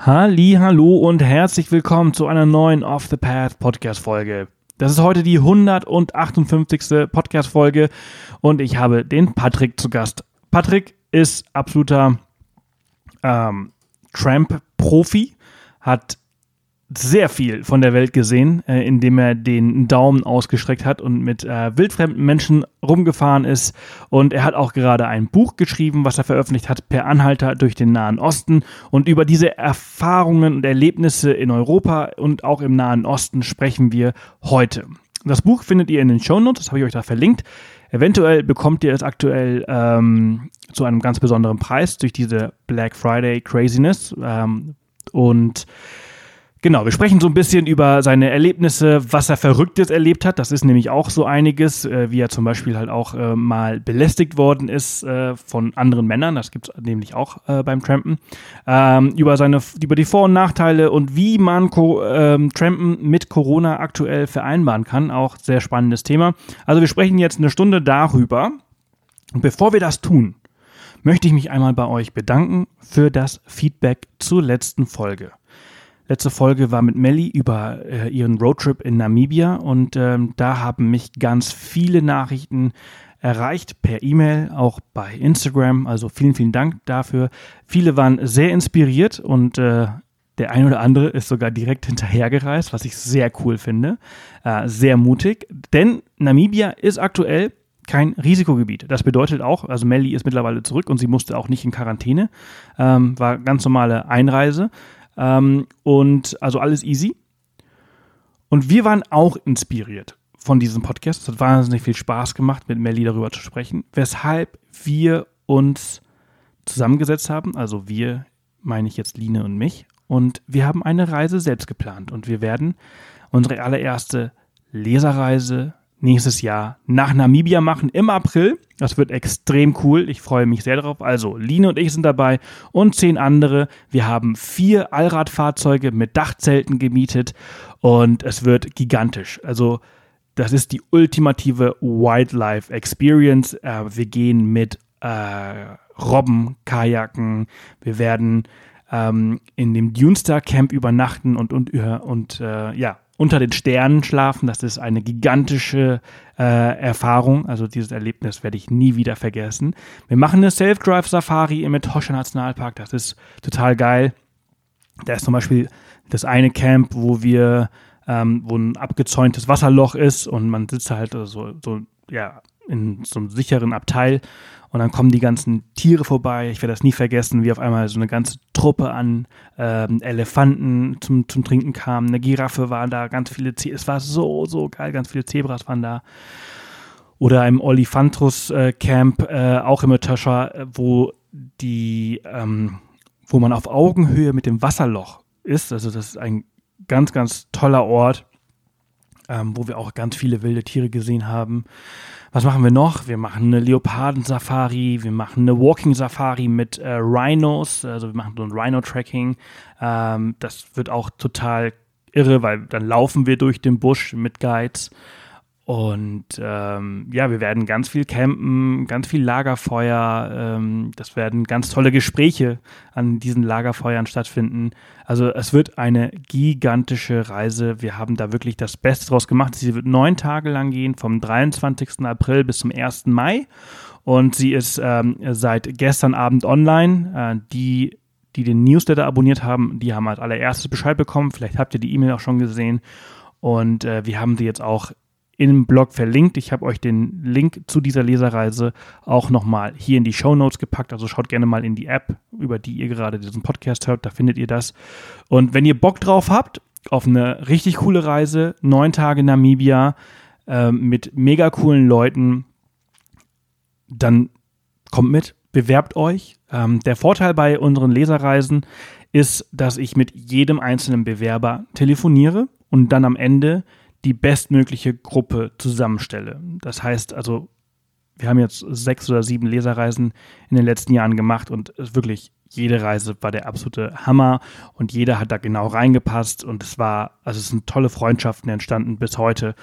Halli, hallo und herzlich willkommen zu einer neuen Off the Path Podcast Folge. Das ist heute die 158. Podcast Folge und ich habe den Patrick zu Gast. Patrick ist absoluter ähm, Tramp-Profi, hat sehr viel von der Welt gesehen, äh, indem er den Daumen ausgestreckt hat und mit äh, wildfremden Menschen rumgefahren ist. Und er hat auch gerade ein Buch geschrieben, was er veröffentlicht hat, per Anhalter durch den Nahen Osten. Und über diese Erfahrungen und Erlebnisse in Europa und auch im Nahen Osten sprechen wir heute. Das Buch findet ihr in den Show Notes, das habe ich euch da verlinkt. Eventuell bekommt ihr es aktuell ähm, zu einem ganz besonderen Preis durch diese Black Friday Craziness. Ähm, und Genau, wir sprechen so ein bisschen über seine Erlebnisse, was er Verrücktes erlebt hat. Das ist nämlich auch so einiges, äh, wie er zum Beispiel halt auch äh, mal belästigt worden ist äh, von anderen Männern. Das gibt es nämlich auch äh, beim Trampen. Ähm, über, seine, über die Vor- und Nachteile und wie man Co ähm, Trampen mit Corona aktuell vereinbaren kann. Auch sehr spannendes Thema. Also wir sprechen jetzt eine Stunde darüber. Und bevor wir das tun, möchte ich mich einmal bei euch bedanken für das Feedback zur letzten Folge. Letzte Folge war mit Melly über äh, ihren Roadtrip in Namibia und ähm, da haben mich ganz viele Nachrichten erreicht per E-Mail, auch bei Instagram. Also vielen, vielen Dank dafür. Viele waren sehr inspiriert und äh, der ein oder andere ist sogar direkt hinterhergereist, was ich sehr cool finde. Äh, sehr mutig, denn Namibia ist aktuell kein Risikogebiet. Das bedeutet auch, also Melly ist mittlerweile zurück und sie musste auch nicht in Quarantäne, ähm, war ganz normale Einreise. Ähm, und also alles easy. Und wir waren auch inspiriert von diesem Podcast. Es hat wahnsinnig viel Spaß gemacht, mit Melly darüber zu sprechen, weshalb wir uns zusammengesetzt haben. Also wir, meine ich jetzt Line und mich. Und wir haben eine Reise selbst geplant. Und wir werden unsere allererste Leserreise nächstes Jahr nach Namibia machen im April. Das wird extrem cool. Ich freue mich sehr darauf. Also, Line und ich sind dabei und zehn andere. Wir haben vier Allradfahrzeuge mit Dachzelten gemietet und es wird gigantisch. Also, das ist die ultimative Wildlife Experience. Äh, wir gehen mit äh, Robben, Kajaken. Wir werden ähm, in dem Dunestar Camp übernachten und, und, und äh, ja, unter den Sternen schlafen. Das ist eine gigantische äh, Erfahrung. Also dieses Erlebnis werde ich nie wieder vergessen. Wir machen eine Self-Drive-Safari im Etosha Nationalpark. Das ist total geil. Da ist zum Beispiel das eine Camp, wo wir, ähm, wo ein abgezäuntes Wasserloch ist und man sitzt halt so, so ja, in so einem sicheren Abteil und dann kommen die ganzen Tiere vorbei. Ich werde das nie vergessen, wie auf einmal so eine ganze Truppe an ähm, Elefanten zum, zum Trinken kam. Eine Giraffe war da, ganz viele Ze Es war so, so geil, ganz viele Zebras waren da. Oder im Olifantrus äh, Camp, äh, auch im Etosha, äh, wo die, ähm, wo man auf Augenhöhe mit dem Wasserloch ist. Also das ist ein ganz, ganz toller Ort, ähm, wo wir auch ganz viele wilde Tiere gesehen haben. Was machen wir noch? Wir machen eine Leoparden-Safari, wir machen eine Walking-Safari mit äh, Rhinos, also wir machen so ein Rhino-Tracking. Ähm, das wird auch total irre, weil dann laufen wir durch den Busch mit Guides. Und ähm, ja, wir werden ganz viel campen, ganz viel Lagerfeuer. Ähm, das werden ganz tolle Gespräche an diesen Lagerfeuern stattfinden. Also es wird eine gigantische Reise. Wir haben da wirklich das Beste draus gemacht. Sie wird neun Tage lang gehen, vom 23. April bis zum 1. Mai. Und sie ist ähm, seit gestern Abend online. Äh, die die den Newsletter abonniert haben, die haben als allererstes Bescheid bekommen. Vielleicht habt ihr die E-Mail auch schon gesehen. Und äh, wir haben sie jetzt auch im Blog verlinkt. Ich habe euch den Link zu dieser Leserreise auch nochmal hier in die Show Notes gepackt. Also schaut gerne mal in die App, über die ihr gerade diesen Podcast hört. Da findet ihr das. Und wenn ihr Bock drauf habt, auf eine richtig coole Reise, neun Tage Namibia äh, mit mega coolen Leuten, dann kommt mit, bewerbt euch. Ähm, der Vorteil bei unseren Leserreisen ist, dass ich mit jedem einzelnen Bewerber telefoniere und dann am Ende die bestmögliche Gruppe zusammenstelle. Das heißt also, wir haben jetzt sechs oder sieben Leserreisen in den letzten Jahren gemacht und wirklich jede Reise war der absolute Hammer und jeder hat da genau reingepasst und es war, also es sind tolle Freundschaften entstanden bis heute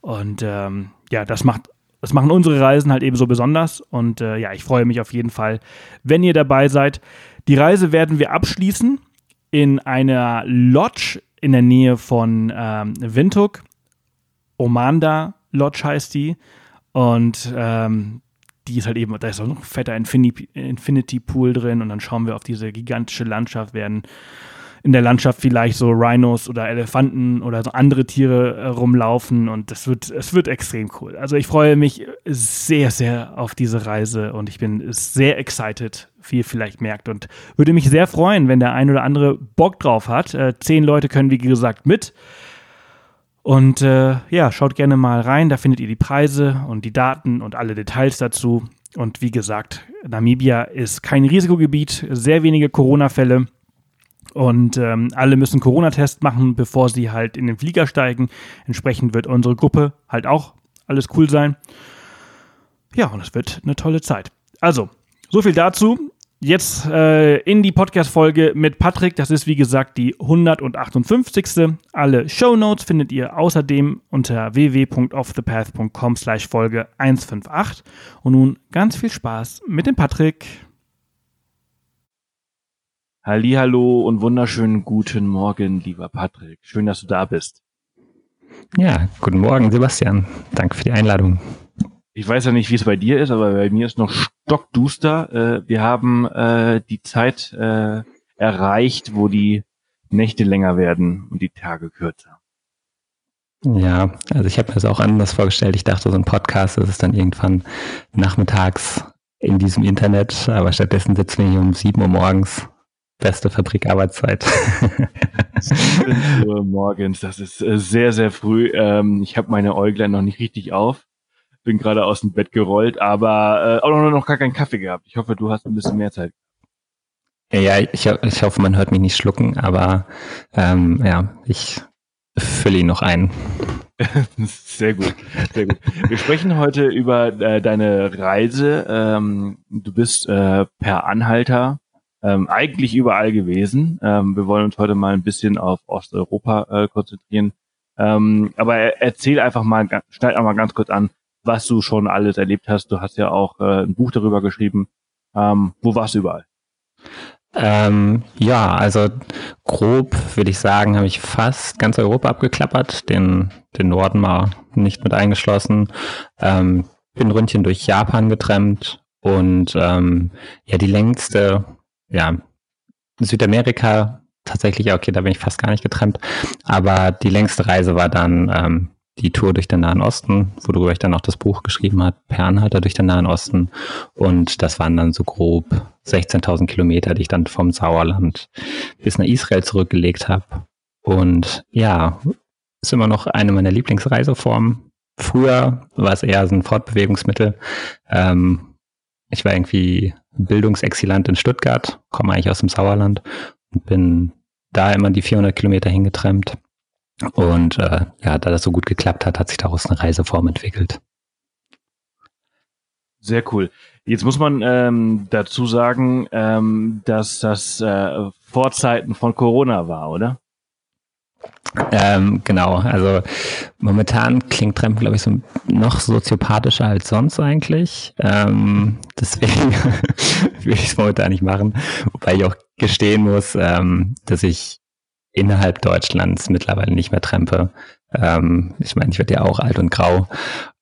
und ähm, ja, das macht, das machen unsere Reisen halt eben so besonders und äh, ja, ich freue mich auf jeden Fall, wenn ihr dabei seid. Die Reise werden wir abschließen in einer Lodge in der Nähe von ähm, Windhoek. Omanda Lodge heißt die. Und ähm, die ist halt eben, da ist auch noch ein fetter Infinity, Pool drin und dann schauen wir auf diese gigantische Landschaft, werden in der Landschaft vielleicht so Rhinos oder Elefanten oder so andere Tiere äh, rumlaufen und das wird, es wird extrem cool. Also ich freue mich sehr, sehr auf diese Reise und ich bin sehr excited, wie ihr vielleicht merkt und würde mich sehr freuen, wenn der ein oder andere Bock drauf hat. Äh, zehn Leute können, wie gesagt, mit. Und äh, ja, schaut gerne mal rein, da findet ihr die Preise und die Daten und alle Details dazu. Und wie gesagt, Namibia ist kein Risikogebiet, sehr wenige Corona-Fälle. Und ähm, alle müssen Corona-Test machen, bevor sie halt in den Flieger steigen. Entsprechend wird unsere Gruppe halt auch alles cool sein. Ja, und es wird eine tolle Zeit. Also, so viel dazu jetzt äh, in die Podcast-Folge mit Patrick. Das ist wie gesagt die 158. Alle Show Notes findet ihr außerdem unter www.offthepath.com slash Folge 158. Und nun ganz viel Spaß mit dem Patrick. Hallo und wunderschönen guten Morgen, lieber Patrick. Schön, dass du da bist. Ja, guten Morgen, Sebastian. Danke für die Einladung. Ich weiß ja nicht, wie es bei dir ist, aber bei mir ist noch stockduster. Äh, wir haben äh, die Zeit äh, erreicht, wo die Nächte länger werden und die Tage kürzer. Ja, also ich habe mir das auch anders vorgestellt. Ich dachte, so ein Podcast das ist dann irgendwann nachmittags in diesem Internet, aber stattdessen sitzen wir hier um 7 Uhr morgens. Beste Fabrikarbeitszeit. 7 Uhr morgens, das ist äh, sehr, sehr früh. Ähm, ich habe meine Äuglein noch nicht richtig auf bin gerade aus dem Bett gerollt, aber äh, auch noch, noch gar keinen Kaffee gehabt. Ich hoffe, du hast ein bisschen mehr Zeit. Ja, ich, ich hoffe, man hört mich nicht schlucken, aber ähm, ja, ich fülle ihn noch ein. sehr gut, sehr gut. Wir sprechen heute über äh, deine Reise. Ähm, du bist äh, per Anhalter ähm, eigentlich überall gewesen. Ähm, wir wollen uns heute mal ein bisschen auf Osteuropa äh, konzentrieren. Ähm, aber erzähl einfach mal, schneid einfach mal ganz kurz an, was du schon alles erlebt hast. Du hast ja auch äh, ein Buch darüber geschrieben. Ähm, wo warst du überall? Ähm, ja, also grob würde ich sagen, habe ich fast ganz Europa abgeklappert, den, den Norden mal nicht mit eingeschlossen. Ähm, bin Ründchen durch Japan getrennt und ähm, ja, die längste, ja, Südamerika tatsächlich, okay, da bin ich fast gar nicht getrennt, aber die längste Reise war dann ähm, die Tour durch den Nahen Osten, worüber ich dann auch das Buch geschrieben habe, Per Anhalter durch den Nahen Osten. Und das waren dann so grob 16.000 Kilometer, die ich dann vom Sauerland bis nach Israel zurückgelegt habe. Und ja, ist immer noch eine meiner Lieblingsreiseformen. Früher war es eher so ein Fortbewegungsmittel. Ähm, ich war irgendwie Bildungsexilant in Stuttgart, komme eigentlich aus dem Sauerland und bin da immer die 400 Kilometer hingetrennt und äh, ja, da das so gut geklappt hat, hat sich daraus eine Reiseform entwickelt. Sehr cool. Jetzt muss man ähm, dazu sagen, ähm, dass das äh, Vorzeiten von Corona war, oder? Ähm, genau, also momentan klingt Trump, glaube ich, so noch soziopathischer als sonst eigentlich. Ähm, deswegen will ich es momentan nicht machen, wobei ich auch gestehen muss, ähm, dass ich innerhalb Deutschlands mittlerweile nicht mehr trempe. Ähm, ich meine, ich werde ja auch alt und grau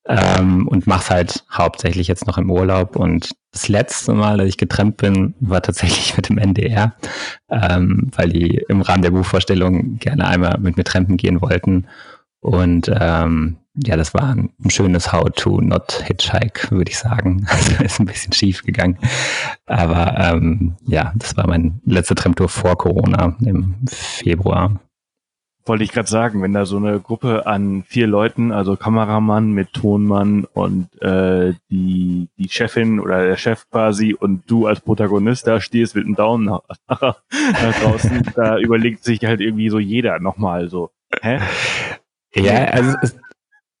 ähm, und mache halt hauptsächlich jetzt noch im Urlaub. Und das letzte Mal, dass ich getrennt bin, war tatsächlich mit dem NDR, ähm, weil die im Rahmen der Buchvorstellung gerne einmal mit mir trampen gehen wollten. Und ähm, ja, das war ein, schönes How to not hitchhike, würde ich sagen. Also ist ein bisschen schief gegangen. Aber ähm, ja, das war mein letzter Tramtour vor Corona im Februar. Wollte ich gerade sagen, wenn da so eine Gruppe an vier Leuten, also Kameramann mit Tonmann und äh, die, die Chefin oder der Chef quasi und du als Protagonist da stehst mit einem Daumen nach, nach draußen, da überlegt sich halt irgendwie so jeder nochmal so. Hä? Ja, also es,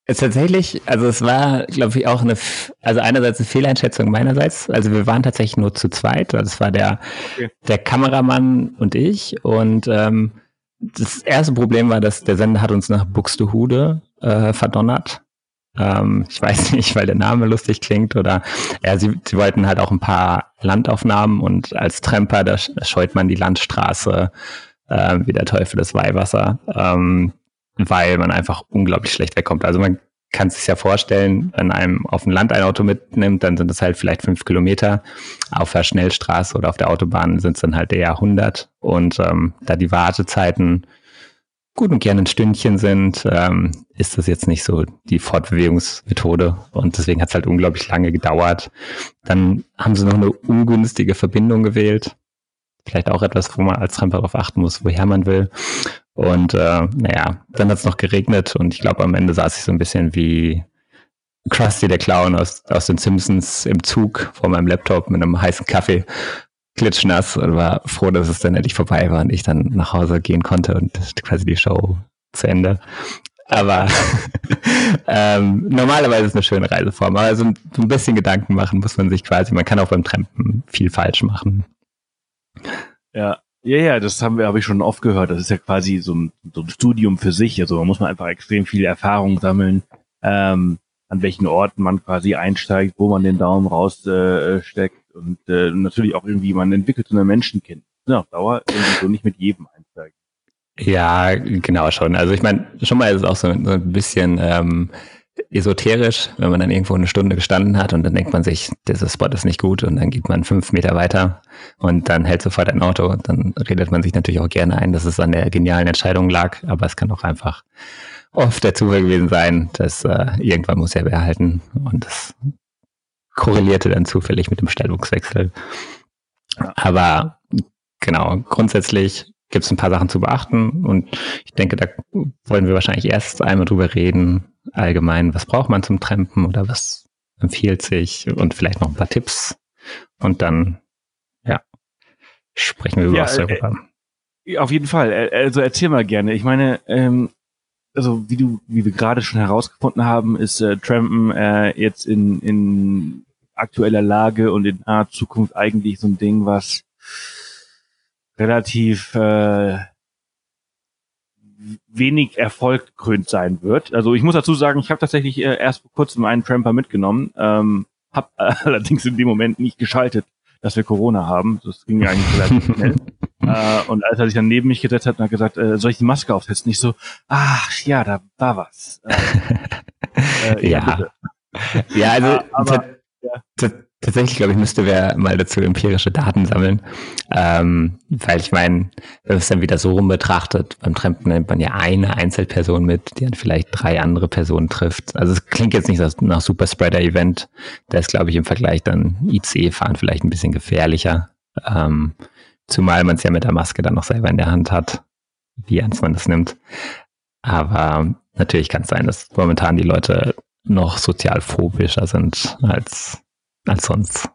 es tatsächlich, also es war, glaube ich, auch eine, also einerseits eine Fehleinschätzung meinerseits. Also wir waren tatsächlich nur zu zweit. Also es war der, okay. der Kameramann und ich. Und ähm, das erste Problem war, dass der Sender hat uns nach Buxtehude äh, verdonnert. Ähm, ich weiß nicht, weil der Name lustig klingt oder ja, sie, sie wollten halt auch ein paar Landaufnahmen und als Tramper, da scheut man die Landstraße äh, wie der Teufel das Weihwasser, ähm, weil man einfach unglaublich schlecht wegkommt. Also man kann sich ja vorstellen, wenn einem auf dem Land ein Auto mitnimmt, dann sind es halt vielleicht fünf Kilometer. Auf der Schnellstraße oder auf der Autobahn sind es dann halt eher 100. Und ähm, da die Wartezeiten gut und gerne ein Stündchen sind, ähm, ist das jetzt nicht so die Fortbewegungsmethode. Und deswegen hat es halt unglaublich lange gedauert. Dann haben sie noch eine ungünstige Verbindung gewählt. Vielleicht auch etwas, wo man als Tramper darauf achten muss, woher man will. Und äh, naja, dann hat es noch geregnet und ich glaube, am Ende saß ich so ein bisschen wie Krusty der Clown aus, aus den Simpsons im Zug vor meinem Laptop mit einem heißen Kaffee, klitschnass und war froh, dass es dann endlich vorbei war und ich dann nach Hause gehen konnte und quasi die Show zu Ende. Aber ähm, normalerweise ist es eine schöne Reiseform. Aber so ein, so ein bisschen Gedanken machen muss man sich quasi. Man kann auch beim Trampen viel falsch machen. Ja, ja, ja, das haben wir, habe ich schon oft gehört. Das ist ja quasi so ein, so ein Studium für sich. Also man muss man einfach extrem viel Erfahrung sammeln, ähm, an welchen Orten man quasi einsteigt, wo man den Daumen raussteckt äh, und äh, natürlich auch irgendwie, man entwickelt so eine Menschenkenntnis. Ja, auf Dauer irgendwie so nicht mit jedem einsteigen. Ja, genau schon. Also ich meine, schon mal ist es auch so, so ein bisschen ähm, esoterisch, wenn man dann irgendwo eine Stunde gestanden hat und dann denkt man sich, dieser Spot ist nicht gut und dann geht man fünf Meter weiter und dann hält sofort ein Auto. Dann redet man sich natürlich auch gerne ein, dass es an der genialen Entscheidung lag, aber es kann auch einfach oft der Zufall gewesen sein, dass äh, irgendwann muss er wer halten und das korrelierte dann zufällig mit dem Stellungswechsel. Aber genau, grundsätzlich gibt es ein paar Sachen zu beachten und ich denke, da wollen wir wahrscheinlich erst einmal drüber reden, allgemein, was braucht man zum Trampen oder was empfiehlt sich und vielleicht noch ein paar Tipps und dann, ja, sprechen wir über ja, Osteuropa. Äh, auf jeden Fall. Also erzähl mal gerne. Ich meine, ähm, also wie du, wie wir gerade schon herausgefunden haben, ist äh, Trampen äh, jetzt in, in aktueller Lage und in naher Zukunft eigentlich so ein Ding, was relativ äh, wenig Erfolg krönt sein wird. Also ich muss dazu sagen, ich habe tatsächlich äh, erst vor kurzem einen Tramper mitgenommen, ähm, habe äh, allerdings in dem Moment nicht geschaltet, dass wir Corona haben. Das ging ja eigentlich relativ schnell. Äh, und als er sich dann neben mich gesetzt hat und hat gesagt, äh, soll ich die Maske aufsetzen? Ich so, ach ja, da war was. Äh, äh, ja. Ja, ja also aber, ja. Tatsächlich, glaube ich, müsste wer mal dazu empirische Daten sammeln. Ähm, weil ich meine, wenn man es dann wieder so rum betrachtet, beim Trampen nimmt man ja eine Einzelperson mit, die dann vielleicht drei andere Personen trifft. Also es klingt jetzt nicht nach Super Spreader Event. Da ist, glaube ich, im Vergleich dann IC-Fahren vielleicht ein bisschen gefährlicher. Ähm, zumal man es ja mit der Maske dann noch selber in der Hand hat, wie ernst man das nimmt. Aber natürlich kann es sein, dass momentan die Leute noch sozial phobischer sind als als sonst.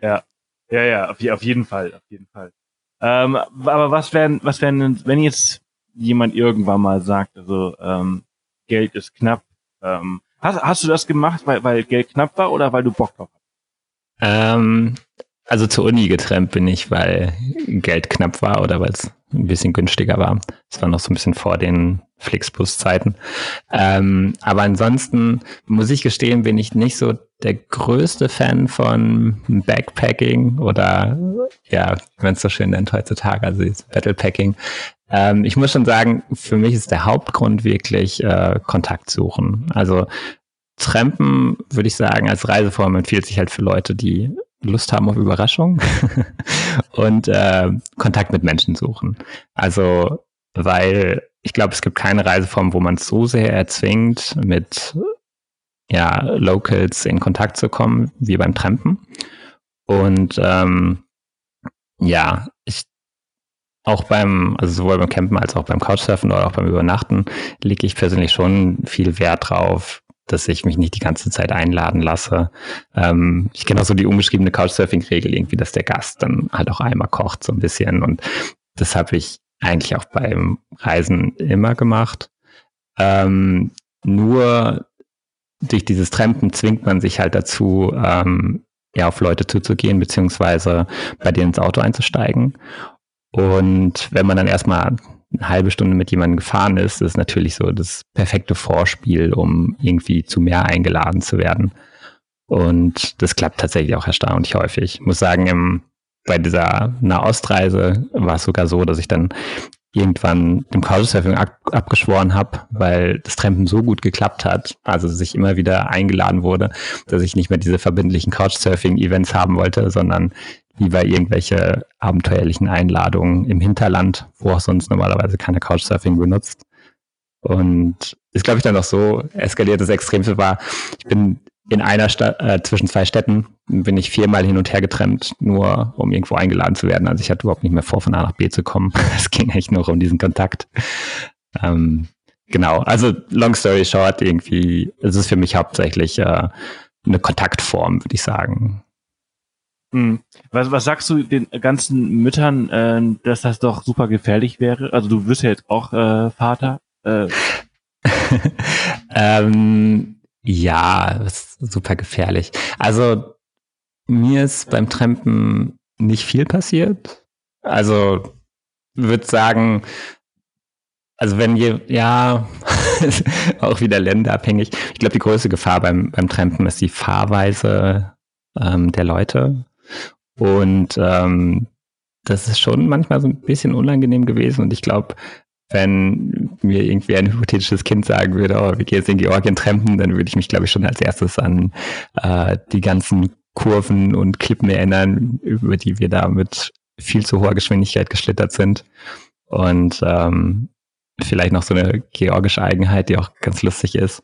Ja, ja, ja, auf, auf jeden Fall, auf jeden Fall. Ähm, aber was wären, was wären, wenn jetzt jemand irgendwann mal sagt, also ähm, Geld ist knapp, ähm, hast, hast du das gemacht, weil, weil Geld knapp war oder weil du Bock drauf hast? Ähm, also zur Uni getrennt bin ich, weil Geld knapp war oder weil es ein bisschen günstiger war. Es war noch so ein bisschen vor den Flixbus-Zeiten. Ähm, aber ansonsten muss ich gestehen, bin ich nicht so der größte Fan von Backpacking oder ja, wenn es so schön nennt heutzutage, also Battlepacking. Ähm, ich muss schon sagen, für mich ist der Hauptgrund wirklich äh, Kontakt suchen. Also Trampen, würde ich sagen, als Reiseform empfiehlt sich halt für Leute, die Lust haben auf Überraschung und äh, Kontakt mit Menschen suchen. Also, weil ich glaube, es gibt keine Reiseform, wo man so sehr erzwingt, mit ja, Locals in Kontakt zu kommen, wie beim Trampen. Und ähm, ja, ich auch beim, also sowohl beim Campen als auch beim Couchsurfen oder auch beim Übernachten lege ich persönlich schon viel Wert drauf, dass ich mich nicht die ganze Zeit einladen lasse. Ähm, ich kenne auch so die ungeschriebene Couchsurfing-Regel irgendwie, dass der Gast dann halt auch einmal kocht so ein bisschen und das habe ich eigentlich auch beim Reisen immer gemacht. Ähm, nur durch dieses Trampen zwingt man sich halt dazu, ähm, ja, auf Leute zuzugehen, beziehungsweise bei denen ins Auto einzusteigen. Und wenn man dann erstmal eine halbe Stunde mit jemandem gefahren ist, ist natürlich so das perfekte Vorspiel, um irgendwie zu mehr eingeladen zu werden. Und das klappt tatsächlich auch erstaunlich häufig. Ich muss sagen, im bei dieser Nahostreise war es sogar so, dass ich dann irgendwann dem Couchsurfing ab abgeschworen habe, weil das Trampen so gut geklappt hat, also dass ich immer wieder eingeladen wurde, dass ich nicht mehr diese verbindlichen Couchsurfing-Events haben wollte, sondern lieber irgendwelche abenteuerlichen Einladungen im Hinterland, wo auch sonst normalerweise keine Couchsurfing benutzt. Und ist, glaube ich, dann noch so eskaliert. Das Extremste war, ich bin in einer Stadt, äh, zwischen zwei Städten bin ich viermal hin und her getrennt, nur um irgendwo eingeladen zu werden. Also ich hatte überhaupt nicht mehr vor, von A nach B zu kommen. Es ging echt nur um diesen Kontakt. Ähm, genau, also long story short, irgendwie, es ist für mich hauptsächlich äh, eine Kontaktform, würde ich sagen. Hm. Was, was sagst du den ganzen Müttern, äh, dass das doch super gefährlich wäre? Also du wirst ja jetzt auch äh, Vater. Äh. ähm, ja, super gefährlich. Also mir ist beim Trampen nicht viel passiert. Also würde sagen, also wenn je, ja, auch wieder länderabhängig. Ich glaube, die größte Gefahr beim, beim Trampen ist die Fahrweise ähm, der Leute. Und ähm, das ist schon manchmal so ein bisschen unangenehm gewesen. Und ich glaube, wenn mir irgendwie ein hypothetisches Kind sagen würde, oh, wir gehen jetzt in Georgien trampen, dann würde ich mich, glaube ich, schon als erstes an äh, die ganzen Kurven und Klippen erinnern, über die wir da mit viel zu hoher Geschwindigkeit geschlittert sind. Und ähm, vielleicht noch so eine georgische Eigenheit, die auch ganz lustig ist.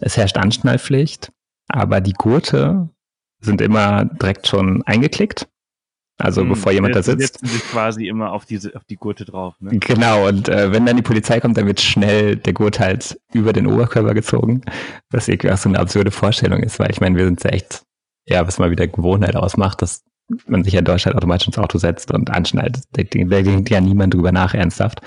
Es herrscht Anschnallpflicht, aber die Gurte sind immer direkt schon eingeklickt. Also hm, bevor jemand da sitzt. setzen sich quasi immer auf diese, auf die Gurte drauf. Ne? Genau, und äh, wenn dann die Polizei kommt, dann wird schnell der Gurt halt über den Oberkörper gezogen, was irgendwie auch so eine absurde Vorstellung ist, weil ich meine, wir sind ja echt, ja, was mal wieder Gewohnheit ausmacht, dass man sich ja in Deutschland automatisch ins Auto setzt und anschneidet. Da, da denkt ja niemand drüber nach, ernsthaft.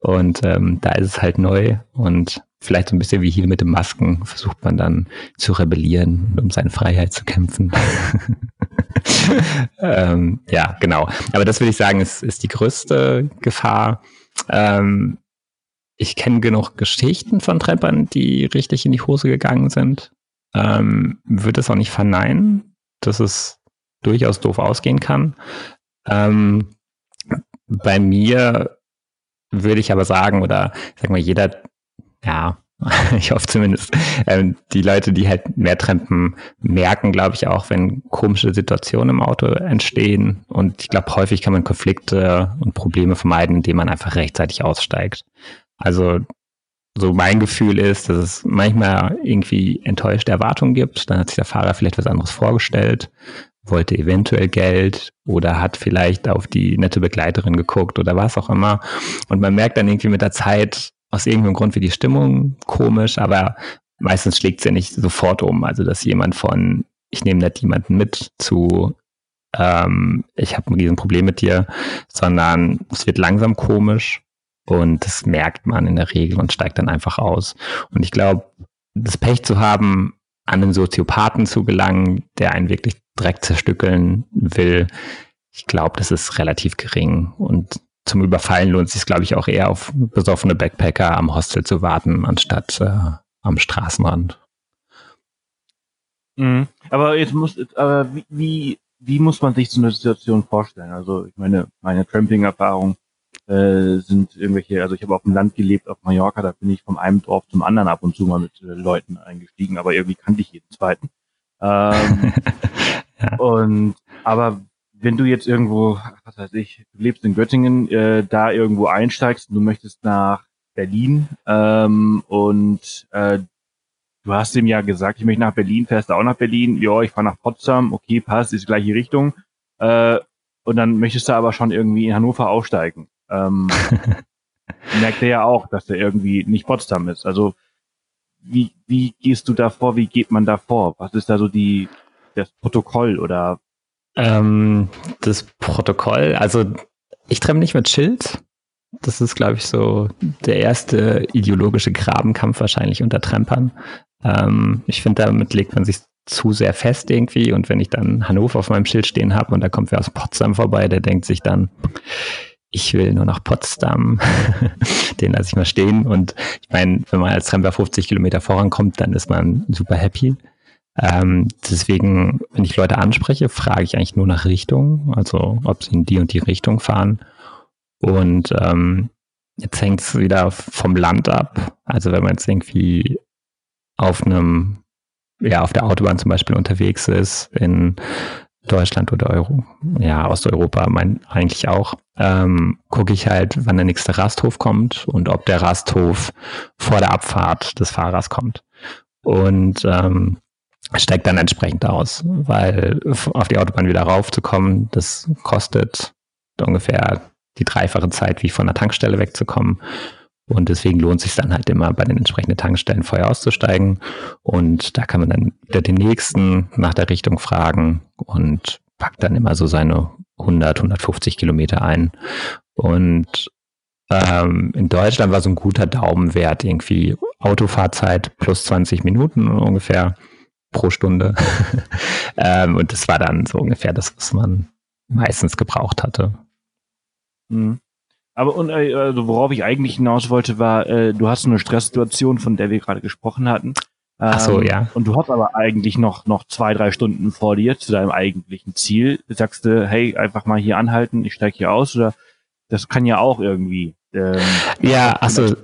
Und ähm, da ist es halt neu und vielleicht so ein bisschen wie hier mit den Masken versucht man dann zu rebellieren und um seine Freiheit zu kämpfen. ähm, ja, genau. Aber das würde ich sagen, ist, ist die größte Gefahr. Ähm, ich kenne genug Geschichten von Treppern, die richtig in die Hose gegangen sind. Ähm, würde es auch nicht verneinen, dass es durchaus doof ausgehen kann. Ähm, bei mir würde ich aber sagen, oder sag mal, jeder, ja, ich hoffe zumindest, ähm, die Leute, die halt mehr trampen, merken, glaube ich, auch, wenn komische Situationen im Auto entstehen. Und ich glaube, häufig kann man Konflikte und Probleme vermeiden, indem man einfach rechtzeitig aussteigt. Also so mein Gefühl ist, dass es manchmal irgendwie enttäuschte Erwartungen gibt. Dann hat sich der Fahrer vielleicht was anderes vorgestellt wollte eventuell Geld oder hat vielleicht auf die nette Begleiterin geguckt oder was auch immer. Und man merkt dann irgendwie mit der Zeit, aus irgendeinem Grund wird die Stimmung komisch, aber meistens schlägt es ja nicht sofort um. Also, dass jemand von, ich nehme nicht jemanden mit zu, ähm, ich habe ein Riesenproblem mit dir, sondern es wird langsam komisch und das merkt man in der Regel und steigt dann einfach aus. Und ich glaube, das Pech zu haben, an einen Soziopathen zu gelangen, der einen wirklich direkt zerstückeln will, ich glaube, das ist relativ gering. Und zum Überfallen lohnt es sich, glaube ich, auch eher auf besoffene Backpacker am Hostel zu warten, anstatt äh, am Straßenrand. Mhm. Aber jetzt muss, aber wie, wie, wie muss man sich so eine Situation vorstellen? Also ich meine, meine Tramping-Erfahrung äh, sind irgendwelche, also ich habe auf dem Land gelebt, auf Mallorca, da bin ich vom einen Dorf zum anderen ab und zu mal mit äh, Leuten eingestiegen, aber irgendwie kannte ich jeden zweiten. Ähm, ja. Und aber wenn du jetzt irgendwo, was weiß ich, du lebst in Göttingen, äh, da irgendwo einsteigst und du möchtest nach Berlin ähm, und äh, du hast ihm ja gesagt, ich möchte nach Berlin, fährst du auch nach Berlin? Ja, ich fahre nach Potsdam, okay, passt, ist die gleiche Richtung. Äh, und dann möchtest du aber schon irgendwie in Hannover aussteigen ähm, merkt er ja auch, dass er irgendwie nicht Potsdam ist. Also wie, wie gehst du da vor? Wie geht man da vor? Was ist da so die, das Protokoll oder? Ähm, das Protokoll, also ich treffe nicht mit Schild. Das ist, glaube ich, so der erste ideologische Grabenkampf wahrscheinlich unter Trempern. Ähm, ich finde, damit legt man sich zu sehr fest irgendwie. Und wenn ich dann Hannover auf meinem Schild stehen habe und da kommt wer aus Potsdam vorbei, der denkt sich dann, ich will nur nach Potsdam, den lasse ich mal stehen. Und ich meine, wenn man als Tramper 50 Kilometer vorankommt, dann ist man super happy. Ähm, deswegen, wenn ich Leute anspreche, frage ich eigentlich nur nach Richtung, also ob sie in die und die Richtung fahren. Und ähm, jetzt hängt es wieder vom Land ab. Also wenn man jetzt irgendwie auf einem, ja, auf der Autobahn zum Beispiel unterwegs ist, in Deutschland oder Euro, ja, Osteuropa mein, eigentlich auch, ähm, gucke ich halt, wann der nächste Rasthof kommt und ob der Rasthof vor der Abfahrt des Fahrers kommt. Und ähm, steigt dann entsprechend aus, weil auf die Autobahn wieder raufzukommen, das kostet ungefähr die dreifache Zeit, wie von der Tankstelle wegzukommen. Und deswegen lohnt sich dann halt immer bei den entsprechenden Tankstellen vorher auszusteigen. Und da kann man dann wieder den nächsten nach der Richtung fragen und packt dann immer so seine 100, 150 Kilometer ein. Und ähm, in Deutschland war so ein guter Daumenwert irgendwie Autofahrzeit plus 20 Minuten ungefähr pro Stunde. ähm, und das war dann so ungefähr das, was man meistens gebraucht hatte. Mhm. Aber und, äh, also worauf ich eigentlich hinaus wollte, war, äh, du hast eine Stresssituation, von der wir gerade gesprochen hatten. Ähm, Ach so, ja. Und du hast aber eigentlich noch, noch zwei, drei Stunden vor dir zu deinem eigentlichen Ziel. Sagst du, hey, einfach mal hier anhalten, ich steige hier aus oder das kann ja auch irgendwie ähm, ja, achso.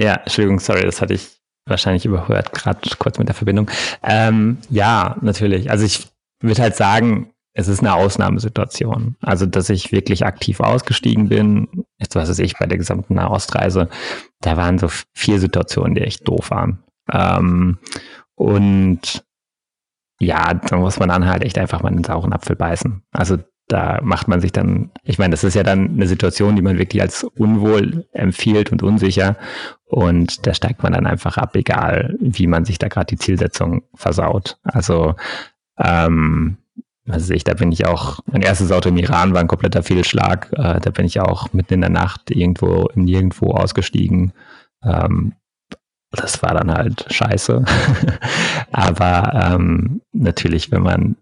Ja, Entschuldigung, sorry, das hatte ich wahrscheinlich überhört, gerade kurz mit der Verbindung. Ähm, ja, natürlich. Also ich würde halt sagen, es ist eine Ausnahmesituation. Also, dass ich wirklich aktiv ausgestiegen bin, jetzt was weiß ich, bei der gesamten Nahostreise, da waren so vier Situationen, die echt doof waren. Ähm, und ja, da muss man dann halt echt einfach mal einen sauren Apfel beißen. Also da macht man sich dann, ich meine, das ist ja dann eine Situation, die man wirklich als unwohl empfiehlt und unsicher. Und da steigt man dann einfach ab, egal wie man sich da gerade die Zielsetzung versaut. Also ähm, also ich, da bin ich auch, mein erstes Auto im Iran war ein kompletter Fehlschlag. Äh, da bin ich auch mitten in der Nacht irgendwo Nirgendwo ausgestiegen. Ähm, das war dann halt scheiße. Aber ähm, natürlich, wenn man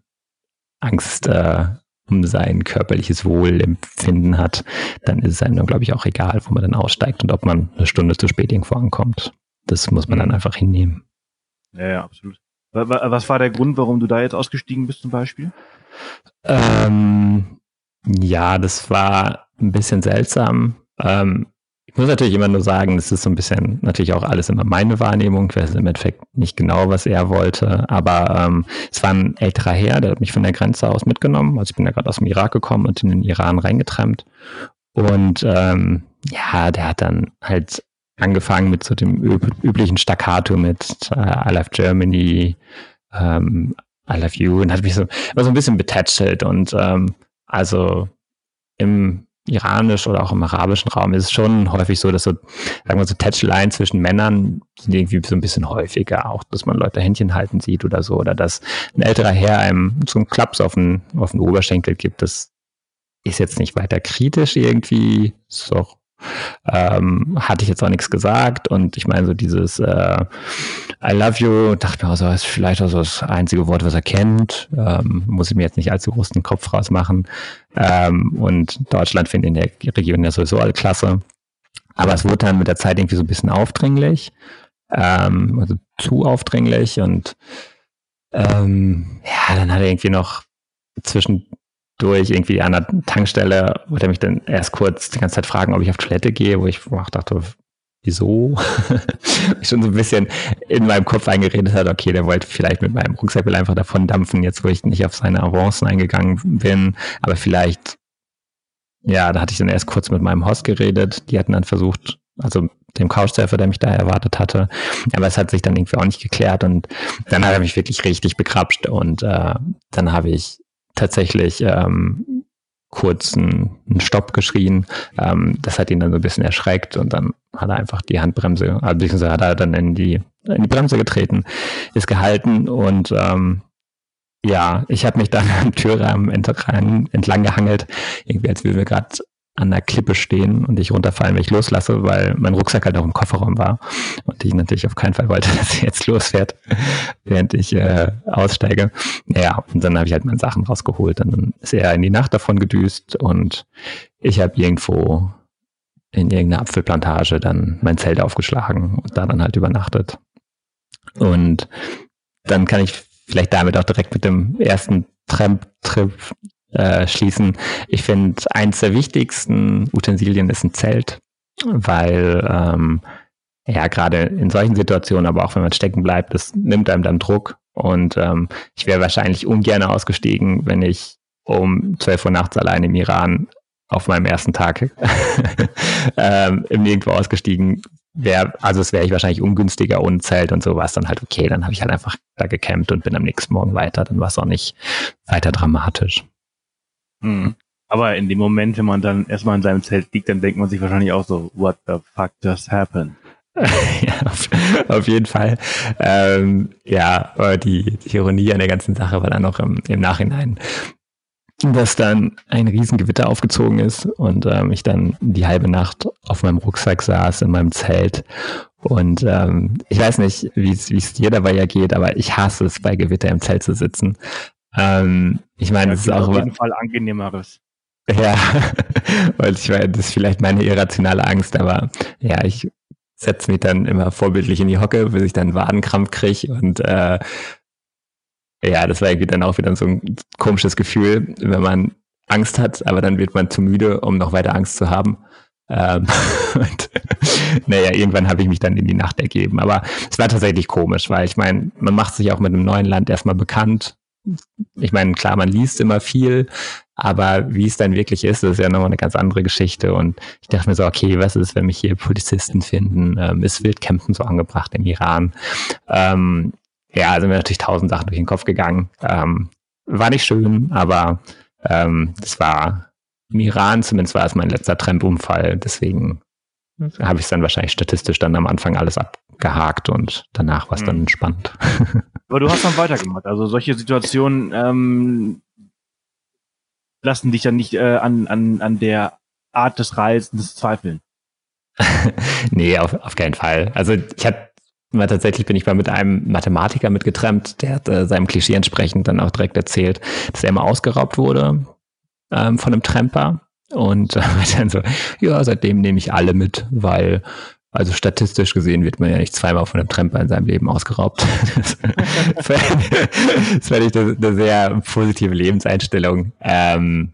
Angst äh, um sein körperliches Wohlempfinden hat, dann ist es einem dann, glaube ich, auch egal, wo man dann aussteigt und ob man eine Stunde zu spät irgendwo ankommt. Das muss man dann mhm. einfach hinnehmen. Ja, ja, absolut. Was war der Grund, warum du da jetzt ausgestiegen bist zum Beispiel? Ähm, ja, das war ein bisschen seltsam. Ähm, ich muss natürlich immer nur sagen, das ist so ein bisschen natürlich auch alles immer meine Wahrnehmung. Ich weiß im Endeffekt nicht genau, was er wollte, aber ähm, es war ein älterer Herr, der hat mich von der Grenze aus mitgenommen. Also ich bin ja gerade aus dem Irak gekommen und in den Iran reingetrennt. Und ähm, ja, der hat dann halt angefangen mit so dem üb üblichen Staccato mit äh, I Love Germany, ähm, I Love You und hat mich so, war so ein bisschen betätschelt und ähm, also im iranisch oder auch im arabischen Raum ist es schon häufig so, dass so, sagen wir so Tätscheleien zwischen Männern sind irgendwie so ein bisschen häufiger, auch dass man Leute Händchen halten sieht oder so, oder dass ein älterer Herr einem so einen Klaps auf den, auf den Oberschenkel gibt, das ist jetzt nicht weiter kritisch irgendwie, ist auch ähm, hatte ich jetzt auch nichts gesagt und ich meine so dieses äh, I love you, dachte mir auch so, ist vielleicht auch so das einzige Wort, was er kennt, ähm, muss ich mir jetzt nicht allzu groß den Kopf rausmachen. Ähm, und Deutschland finde in der Region ja sowieso alle klasse, aber es wurde dann mit der Zeit irgendwie so ein bisschen aufdringlich, ähm, also zu aufdringlich und ähm, ja, dann hat er irgendwie noch zwischen durch irgendwie an der Tankstelle, wo er mich dann erst kurz die ganze Zeit fragen, ob ich auf Toilette gehe, wo ich auch dachte, wieso? ich schon so ein bisschen in meinem Kopf eingeredet hat, okay, der wollte vielleicht mit meinem Rucksack einfach davon dampfen, jetzt wo ich nicht auf seine Avancen eingegangen bin, aber vielleicht, ja, da hatte ich dann erst kurz mit meinem Host geredet, die hatten dann versucht, also dem Couchsurfer, der mich da erwartet hatte. Aber es hat sich dann irgendwie auch nicht geklärt und dann hat er mich wirklich richtig bekrapscht und äh, dann habe ich tatsächlich ähm, kurz einen, Stopp geschrien. Ähm, das hat ihn dann so ein bisschen erschreckt und dann hat er einfach die Handbremse, also hat er dann in die, in die Bremse getreten, ist gehalten und ähm, ja, ich habe mich dann am Türrahmen entlang, entlang gehangelt, irgendwie als würden wir gerade an der Klippe stehen und ich runterfallen, wenn ich loslasse, weil mein Rucksack halt auch im Kofferraum war und ich natürlich auf keinen Fall wollte, dass er jetzt losfährt, während ich äh, aussteige. Ja, und dann habe ich halt meine Sachen rausgeholt und dann ist er in die Nacht davon gedüst und ich habe irgendwo in irgendeiner Apfelplantage dann mein Zelt aufgeschlagen und da dann halt übernachtet. Und dann kann ich vielleicht damit auch direkt mit dem ersten Tramp-Trip äh, schließen. Ich finde, eins der wichtigsten Utensilien ist ein Zelt, weil ähm, ja, gerade in solchen Situationen, aber auch wenn man stecken bleibt, das nimmt einem dann Druck. Und ähm, ich wäre wahrscheinlich ungern ausgestiegen, wenn ich um 12 Uhr nachts allein im Iran auf meinem ersten Tag ähm, im ausgestiegen wäre. Also es wäre ich wahrscheinlich ungünstiger ohne Zelt und so war es dann halt okay. Dann habe ich halt einfach da gecampt und bin am nächsten Morgen weiter. Dann war es auch nicht weiter dramatisch. Hm. Aber in dem Moment, wenn man dann erstmal in seinem Zelt liegt, dann denkt man sich wahrscheinlich auch so, what the fuck just happened? ja, auf, auf, jeden Fall. Ähm, ja, aber die, die, Ironie an der ganzen Sache war dann noch im, im Nachhinein, dass dann ein Riesengewitter aufgezogen ist und ähm, ich dann die halbe Nacht auf meinem Rucksack saß in meinem Zelt. Und ähm, ich weiß nicht, wie es dir dabei ja geht, aber ich hasse es, bei Gewitter im Zelt zu sitzen. Ähm, ich meine, es ja, ist auch auf jeden Fall angenehmeres. Ja, weil ich weiß, das ist vielleicht meine irrationale Angst, aber ja, ich setze mich dann immer vorbildlich in die Hocke, bis ich dann Wadenkrampf kriege und äh, ja, das war irgendwie dann auch wieder so ein komisches Gefühl, wenn man Angst hat, aber dann wird man zu müde, um noch weiter Angst zu haben. Ähm, und naja, irgendwann habe ich mich dann in die Nacht ergeben. Aber es war tatsächlich komisch, weil ich meine, man macht sich auch mit einem neuen Land erstmal bekannt. Ich meine, klar, man liest immer viel, aber wie es dann wirklich ist, ist ja nochmal eine ganz andere Geschichte. Und ich dachte mir so, okay, was ist, wenn mich hier Polizisten finden? Ähm, ist Wildcampen so angebracht im Iran? Ähm, ja, sind mir natürlich tausend Sachen durch den Kopf gegangen. Ähm, war nicht schön, aber ähm, das war im Iran, zumindest war es mein letzter Trampunfall. Deswegen habe ich es dann wahrscheinlich statistisch dann am Anfang alles abgehakt und danach war es dann mhm. entspannt. Aber du hast dann weitergemacht. Also solche Situationen ähm, lassen dich dann nicht äh, an, an, an der Art des Reisens zweifeln. nee, auf, auf keinen Fall. Also ich hatte mal tatsächlich bin ich mal mit einem Mathematiker mitgetrennt, der hat äh, seinem Klischee entsprechend dann auch direkt erzählt, dass er mal ausgeraubt wurde ähm, von einem Tramper. Und äh, dann so, ja, seitdem nehme ich alle mit, weil also statistisch gesehen wird man ja nicht zweimal von einem Tramper in seinem Leben ausgeraubt. das fände ich eine, eine sehr positive Lebenseinstellung. Ähm,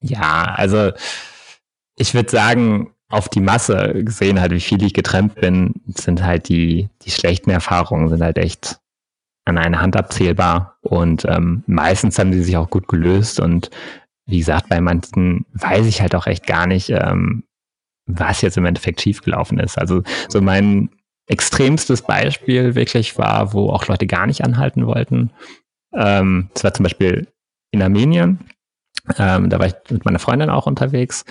ja, also ich würde sagen, auf die Masse gesehen halt, wie viel ich getrennt bin, sind halt die, die schlechten Erfahrungen sind halt echt an eine Hand abzählbar und ähm, meistens haben die sich auch gut gelöst und wie gesagt, bei manchen weiß ich halt auch echt gar nicht, ähm, was jetzt im Endeffekt schiefgelaufen ist. Also so mein extremstes Beispiel wirklich war, wo auch Leute gar nicht anhalten wollten. Ähm, das war zum Beispiel in Armenien. Ähm, da war ich mit meiner Freundin auch unterwegs.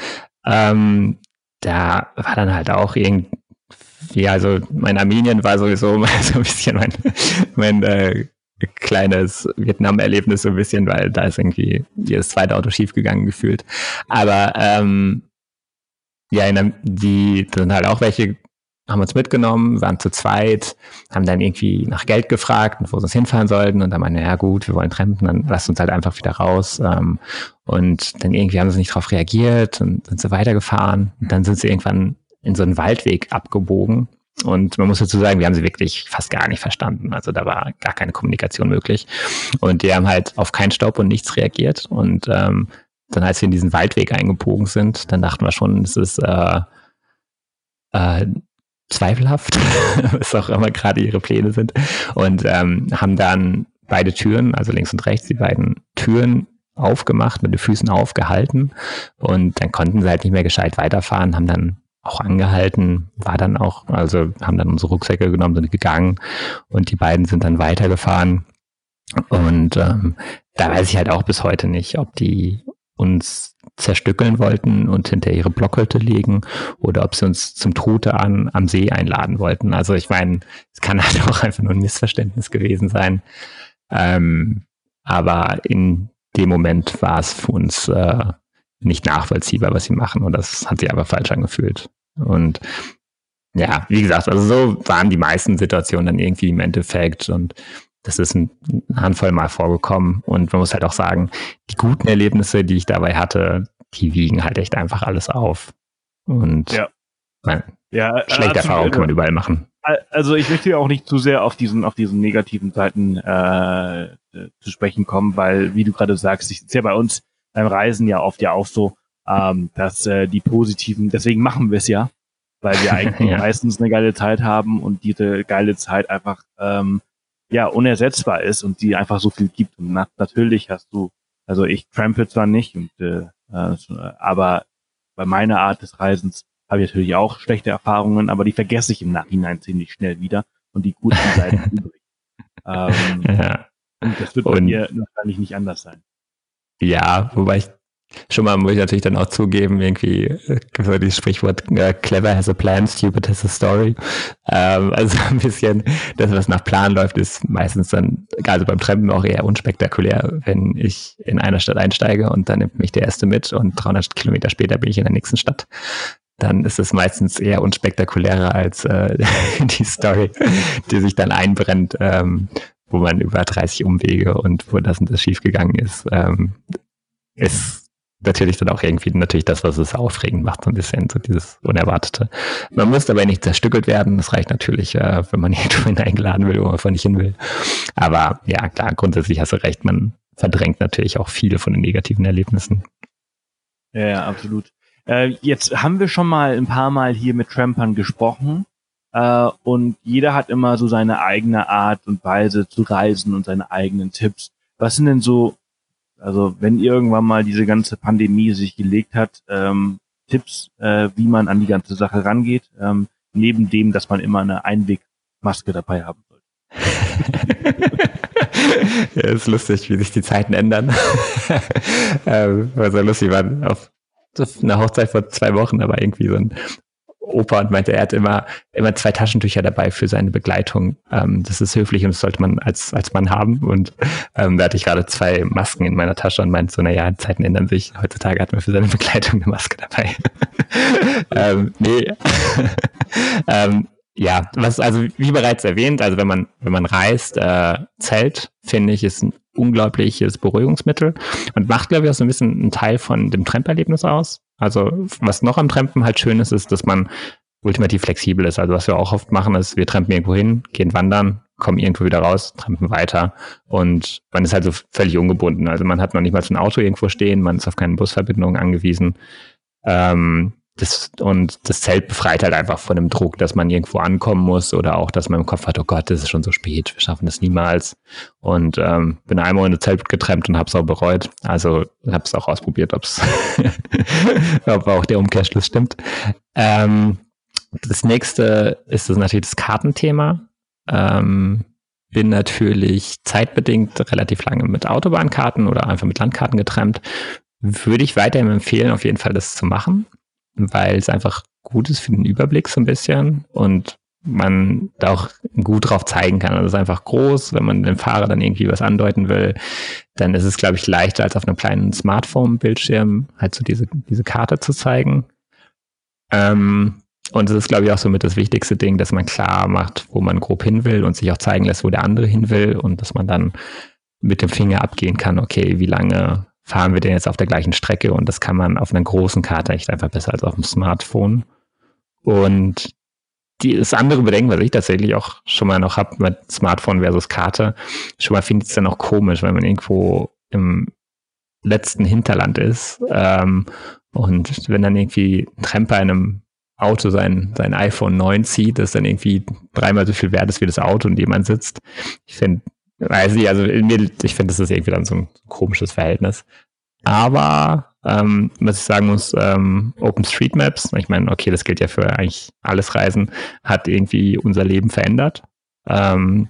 Ähm, da war dann halt auch irgendwie, also mein Armenien war sowieso so ein bisschen mein, mein äh, kleines Vietnam-Erlebnis so ein bisschen, weil da ist irgendwie jedes zweite Auto schiefgegangen gefühlt. Aber ähm, ja, die sind halt auch welche, haben uns mitgenommen, waren zu zweit, haben dann irgendwie nach Geld gefragt und wo sie uns hinfahren sollten und dann meinen, ja gut, wir wollen trampen, dann lasst uns halt einfach wieder raus. Ähm, und dann irgendwie haben sie nicht darauf reagiert und sind sie weitergefahren. Und dann sind sie irgendwann in so einen Waldweg abgebogen. Und man muss dazu sagen, wir haben sie wirklich fast gar nicht verstanden. Also da war gar keine Kommunikation möglich. Und die haben halt auf keinen Staub und nichts reagiert. Und ähm, dann, als wir in diesen Waldweg eingebogen sind, dann dachten wir schon, es ist äh, äh, zweifelhaft, was auch immer gerade ihre Pläne sind. Und ähm, haben dann beide Türen, also links und rechts, die beiden Türen aufgemacht, mit den Füßen aufgehalten. Und dann konnten sie halt nicht mehr gescheit weiterfahren, haben dann auch angehalten, war dann auch, also haben dann unsere Rucksäcke genommen, sind gegangen und die beiden sind dann weitergefahren. Und ähm, da weiß ich halt auch bis heute nicht, ob die uns zerstückeln wollten und hinter ihre Blockhütte legen oder ob sie uns zum Trute an, am See einladen wollten. Also ich meine, es kann halt auch einfach nur ein Missverständnis gewesen sein. Ähm, aber in dem Moment war es für uns äh, nicht nachvollziehbar, was sie machen und das hat sich aber falsch angefühlt. Und ja, wie gesagt, also so waren die meisten Situationen dann irgendwie im Endeffekt und das ist eine Handvoll mal vorgekommen. Und man muss halt auch sagen, die guten Erlebnisse, die ich dabei hatte, die wiegen halt echt einfach alles auf. Und ja, Man, ja, schlechte Erfahrungen kann man überall machen. Also ich möchte ja auch nicht zu sehr auf diesen, auf diesen negativen Seiten äh, zu sprechen kommen, weil, wie du gerade sagst, ich ist ja bei uns beim Reisen ja oft ja auch so, ähm, dass äh, die positiven, deswegen machen wir es ja, weil wir eigentlich ja. meistens eine geile Zeit haben und diese geile Zeit einfach ähm, ja unersetzbar ist und die einfach so viel gibt. Und na, natürlich hast du, also ich trampe zwar nicht, und, äh, äh, aber bei meiner Art des Reisens habe ich natürlich auch schlechte Erfahrungen, aber die vergesse ich im Nachhinein ziemlich schnell wieder und die guten Seiten übrig. Ähm, ja. Und das wird bei und, mir wahrscheinlich nicht anders sein. Ja, wobei ich Schon mal muss ich natürlich dann auch zugeben, irgendwie äh, so dieses Sprichwort äh, clever has a plan, stupid has a story. Ähm, also ein bisschen das, was nach Plan läuft, ist meistens dann, also beim Trampen auch eher unspektakulär, wenn ich in einer Stadt einsteige und dann nimmt mich der erste mit und 300 Kilometer später bin ich in der nächsten Stadt. Dann ist es meistens eher unspektakulärer als äh, die Story, die sich dann einbrennt, ähm, wo man über 30 Umwege und wo das und das schiefgegangen ist. Ähm, ist natürlich dann auch irgendwie natürlich das, was es aufregend macht, so ein bisschen, so dieses Unerwartete. Man muss dabei nicht zerstückelt werden. Das reicht natürlich, äh, wenn man irgendwo eingeladen will, wo man einfach nicht hin will. Aber ja, klar, grundsätzlich hast du recht, man verdrängt natürlich auch viele von den negativen Erlebnissen. Ja, ja absolut. Äh, jetzt haben wir schon mal ein paar Mal hier mit Trampern gesprochen. Äh, und jeder hat immer so seine eigene Art und Weise zu reisen und seine eigenen Tipps. Was sind denn so also wenn irgendwann mal diese ganze Pandemie sich gelegt hat, ähm, Tipps, äh, wie man an die ganze Sache rangeht, ähm, neben dem, dass man immer eine Einwegmaske dabei haben sollte. ja, ist lustig, wie sich die Zeiten ändern. ähm, war so lustig, war auf einer Hochzeit vor zwei Wochen, aber irgendwie so ein Opa und meinte, er hat immer, immer zwei Taschentücher dabei für seine Begleitung. Ähm, das ist höflich und das sollte man als, als Mann haben. Und ähm, da hatte ich gerade zwei Masken in meiner Tasche und meinte so, naja, Zeiten ändern sich. Heutzutage hat man für seine Begleitung eine Maske dabei. ähm, nee. ähm, ja, was, also wie bereits erwähnt, also wenn man, wenn man reist, äh, Zelt, finde ich, ist ein unglaubliches Beruhigungsmittel und macht, glaube ich, auch so ein bisschen einen Teil von dem Tramperlebnis aus. Also was noch am Trampen halt schön ist, ist, dass man ultimativ flexibel ist. Also was wir auch oft machen, ist, wir trampen irgendwo hin, gehen wandern, kommen irgendwo wieder raus, trampen weiter und man ist halt so völlig ungebunden. Also man hat noch nicht mal so ein Auto irgendwo stehen, man ist auf keine Busverbindungen angewiesen. Ähm, das, und das Zelt befreit halt einfach von dem Druck, dass man irgendwo ankommen muss oder auch, dass man im Kopf hat, oh Gott, das ist schon so spät, wir schaffen das niemals. Und ähm, bin einmal in ein Zelt getrennt und habe es auch bereut. Also habe es auch ausprobiert, ob's ob auch der Umkehrschluss stimmt. Ähm, das nächste ist das natürlich das Kartenthema. Ähm, bin natürlich zeitbedingt relativ lange mit Autobahnkarten oder einfach mit Landkarten getrennt. Würde ich weiterhin empfehlen, auf jeden Fall das zu machen weil es einfach gut ist für den Überblick so ein bisschen und man da auch gut drauf zeigen kann. Also es ist einfach groß, wenn man dem Fahrer dann irgendwie was andeuten will, dann ist es, glaube ich, leichter als auf einem kleinen Smartphone-Bildschirm halt so diese, diese Karte zu zeigen. Ähm, und es ist, glaube ich, auch so mit das wichtigste Ding, dass man klar macht, wo man grob hin will und sich auch zeigen lässt, wo der andere hin will und dass man dann mit dem Finger abgehen kann, okay, wie lange fahren wir denn jetzt auf der gleichen Strecke und das kann man auf einer großen Karte echt einfach besser als auf dem Smartphone. Und die, das andere Bedenken, was ich tatsächlich auch schon mal noch habe mit Smartphone versus Karte, schon mal finde ich es dann auch komisch, wenn man irgendwo im letzten Hinterland ist ähm, und wenn dann irgendwie ein Tremper in einem Auto sein, sein iPhone 9 zieht, das dann irgendwie dreimal so viel wert ist wie das Auto, in dem man sitzt. Ich finde, Weiß ich, also mir, ich finde, das ist irgendwie dann so ein komisches Verhältnis. Aber ähm, was ich sagen muss, ähm, OpenStreetMaps, ich meine, okay, das gilt ja für eigentlich alles Reisen, hat irgendwie unser Leben verändert. Ähm,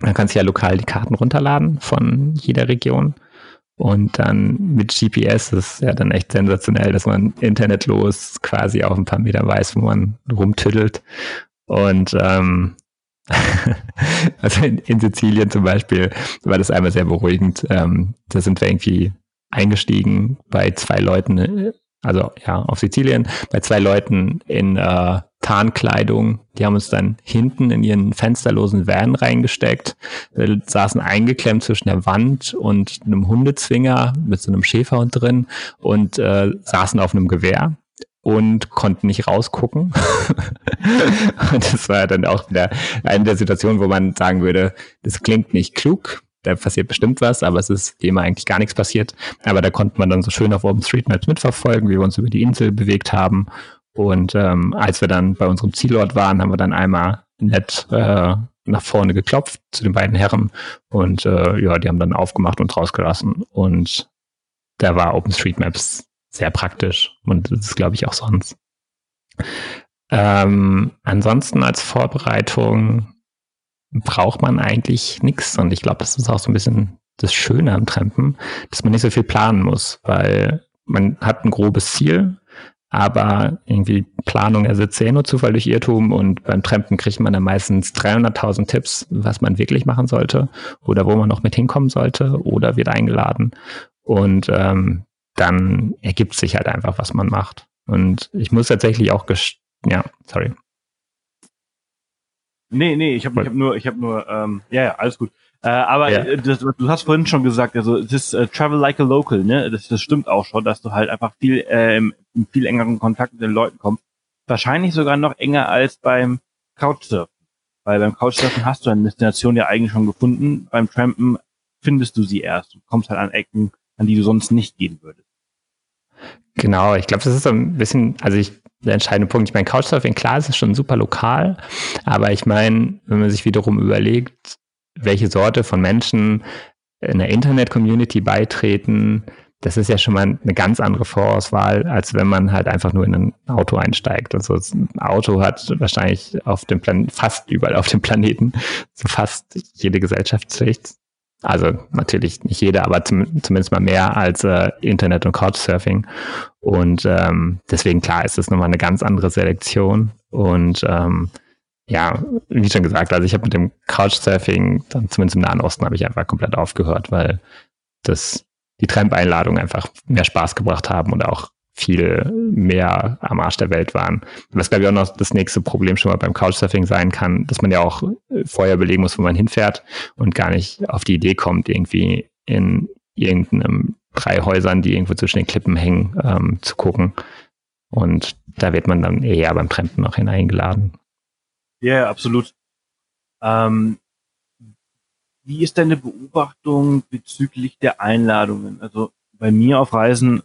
man kann sich ja lokal die Karten runterladen von jeder Region. Und dann mit GPS ist ja dann echt sensationell, dass man internetlos quasi auf ein paar Meter weiß, wo man rumtüddelt. Und ähm, also in, in, Sizilien zum Beispiel war das einmal sehr beruhigend. Ähm, da sind wir irgendwie eingestiegen bei zwei Leuten, äh, also ja, auf Sizilien, bei zwei Leuten in äh, Tarnkleidung. Die haben uns dann hinten in ihren fensterlosen Van reingesteckt, wir saßen eingeklemmt zwischen der Wand und einem Hundezwinger mit so einem Schäferhund drin und äh, saßen auf einem Gewehr und konnten nicht rausgucken. und das war dann auch wieder eine der Situationen, wo man sagen würde, das klingt nicht klug, da passiert bestimmt was, aber es ist wie immer eigentlich gar nichts passiert. Aber da konnte man dann so schön auf OpenStreetMaps mitverfolgen, wie wir uns über die Insel bewegt haben. Und ähm, als wir dann bei unserem Zielort waren, haben wir dann einmal nett äh, nach vorne geklopft zu den beiden Herren und äh, ja, die haben dann aufgemacht und rausgelassen. Und da war OpenStreetMaps sehr praktisch und das ist, glaube ich, auch sonst. Ähm, ansonsten als Vorbereitung braucht man eigentlich nichts und ich glaube, das ist auch so ein bisschen das Schöne am Trampen, dass man nicht so viel planen muss, weil man hat ein grobes Ziel, aber irgendwie Planung ersetzt ja nur Zufall durch Irrtum und beim Trampen kriegt man dann meistens 300.000 Tipps, was man wirklich machen sollte oder wo man noch mit hinkommen sollte oder wird eingeladen und ähm, dann ergibt sich halt einfach, was man macht. Und ich muss tatsächlich auch, ja, sorry. Nee, nee, ich habe hab nur, ich habe nur, ähm, ja, ja, alles gut. Äh, aber ja. Äh, das, du hast vorhin schon gesagt, also es ist äh, Travel like a local, ne? Das, das stimmt auch schon, dass du halt einfach viel äh, im, im viel engeren Kontakt mit den Leuten kommst. Wahrscheinlich sogar noch enger als beim Couchsurfen. Weil beim Couchsurfen hast du eine Destination ja eigentlich schon gefunden. Beim Trampen findest du sie erst. Du kommst halt an Ecken, an die du sonst nicht gehen würdest. Genau, ich glaube, das ist so ein bisschen, also ich, der entscheidende Punkt. Ich meine, Couchsurfing, klar, es ist schon super lokal, aber ich meine, wenn man sich wiederum überlegt, welche Sorte von Menschen in der Internet-Community beitreten, das ist ja schon mal eine ganz andere Vorauswahl, als wenn man halt einfach nur in ein Auto einsteigt. Also ein Auto hat wahrscheinlich auf dem Plan fast überall auf dem Planeten so fast jede Gesellschaftsschicht also natürlich nicht jeder, aber zum, zumindest mal mehr als äh, Internet und Couchsurfing. Und ähm, deswegen klar ist es nochmal eine ganz andere Selektion. Und ähm, ja, wie schon gesagt, also ich habe mit dem Couchsurfing, dann zumindest im Nahen Osten, habe ich einfach komplett aufgehört, weil das die Tramp-Einladungen einfach mehr Spaß gebracht haben und auch viel mehr am Arsch der Welt waren. Was, glaube ich, auch noch das nächste Problem schon mal beim Couchsurfing sein kann, dass man ja auch vorher überlegen muss, wo man hinfährt und gar nicht auf die Idee kommt, irgendwie in irgendeinem drei Häusern, die irgendwo zwischen den Klippen hängen, ähm, zu gucken. Und da wird man dann eher beim Trampen noch hineingeladen. Ja, yeah, absolut. Ähm, wie ist deine Beobachtung bezüglich der Einladungen? Also bei mir auf Reisen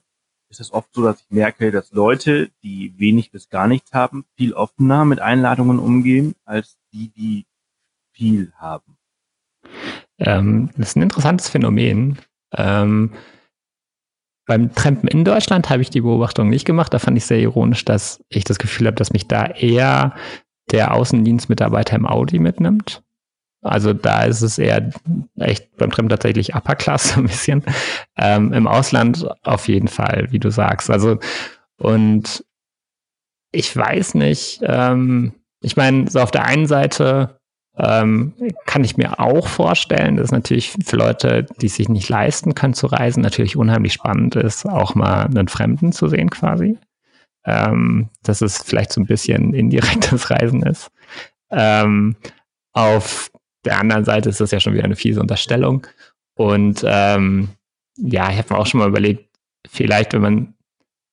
ist es oft so, dass ich merke, dass Leute, die wenig bis gar nichts haben, viel offener mit Einladungen umgehen, als die, die viel haben. Ähm, das ist ein interessantes Phänomen. Ähm, beim Trampen in Deutschland habe ich die Beobachtung nicht gemacht. Da fand ich sehr ironisch, dass ich das Gefühl habe, dass mich da eher der Außendienstmitarbeiter im Audi mitnimmt. Also da ist es eher echt beim Trim tatsächlich Upper Class ein bisschen. Ähm, Im Ausland auf jeden Fall, wie du sagst. Also und ich weiß nicht, ähm, ich meine, so auf der einen Seite ähm, kann ich mir auch vorstellen, dass natürlich für Leute, die sich nicht leisten können zu reisen, natürlich unheimlich spannend ist, auch mal einen Fremden zu sehen quasi. Ähm, dass es vielleicht so ein bisschen indirektes Reisen ist. Ähm, auf der anderen Seite ist das ja schon wieder eine fiese Unterstellung. Und ähm, ja, ich habe mir auch schon mal überlegt, vielleicht, wenn man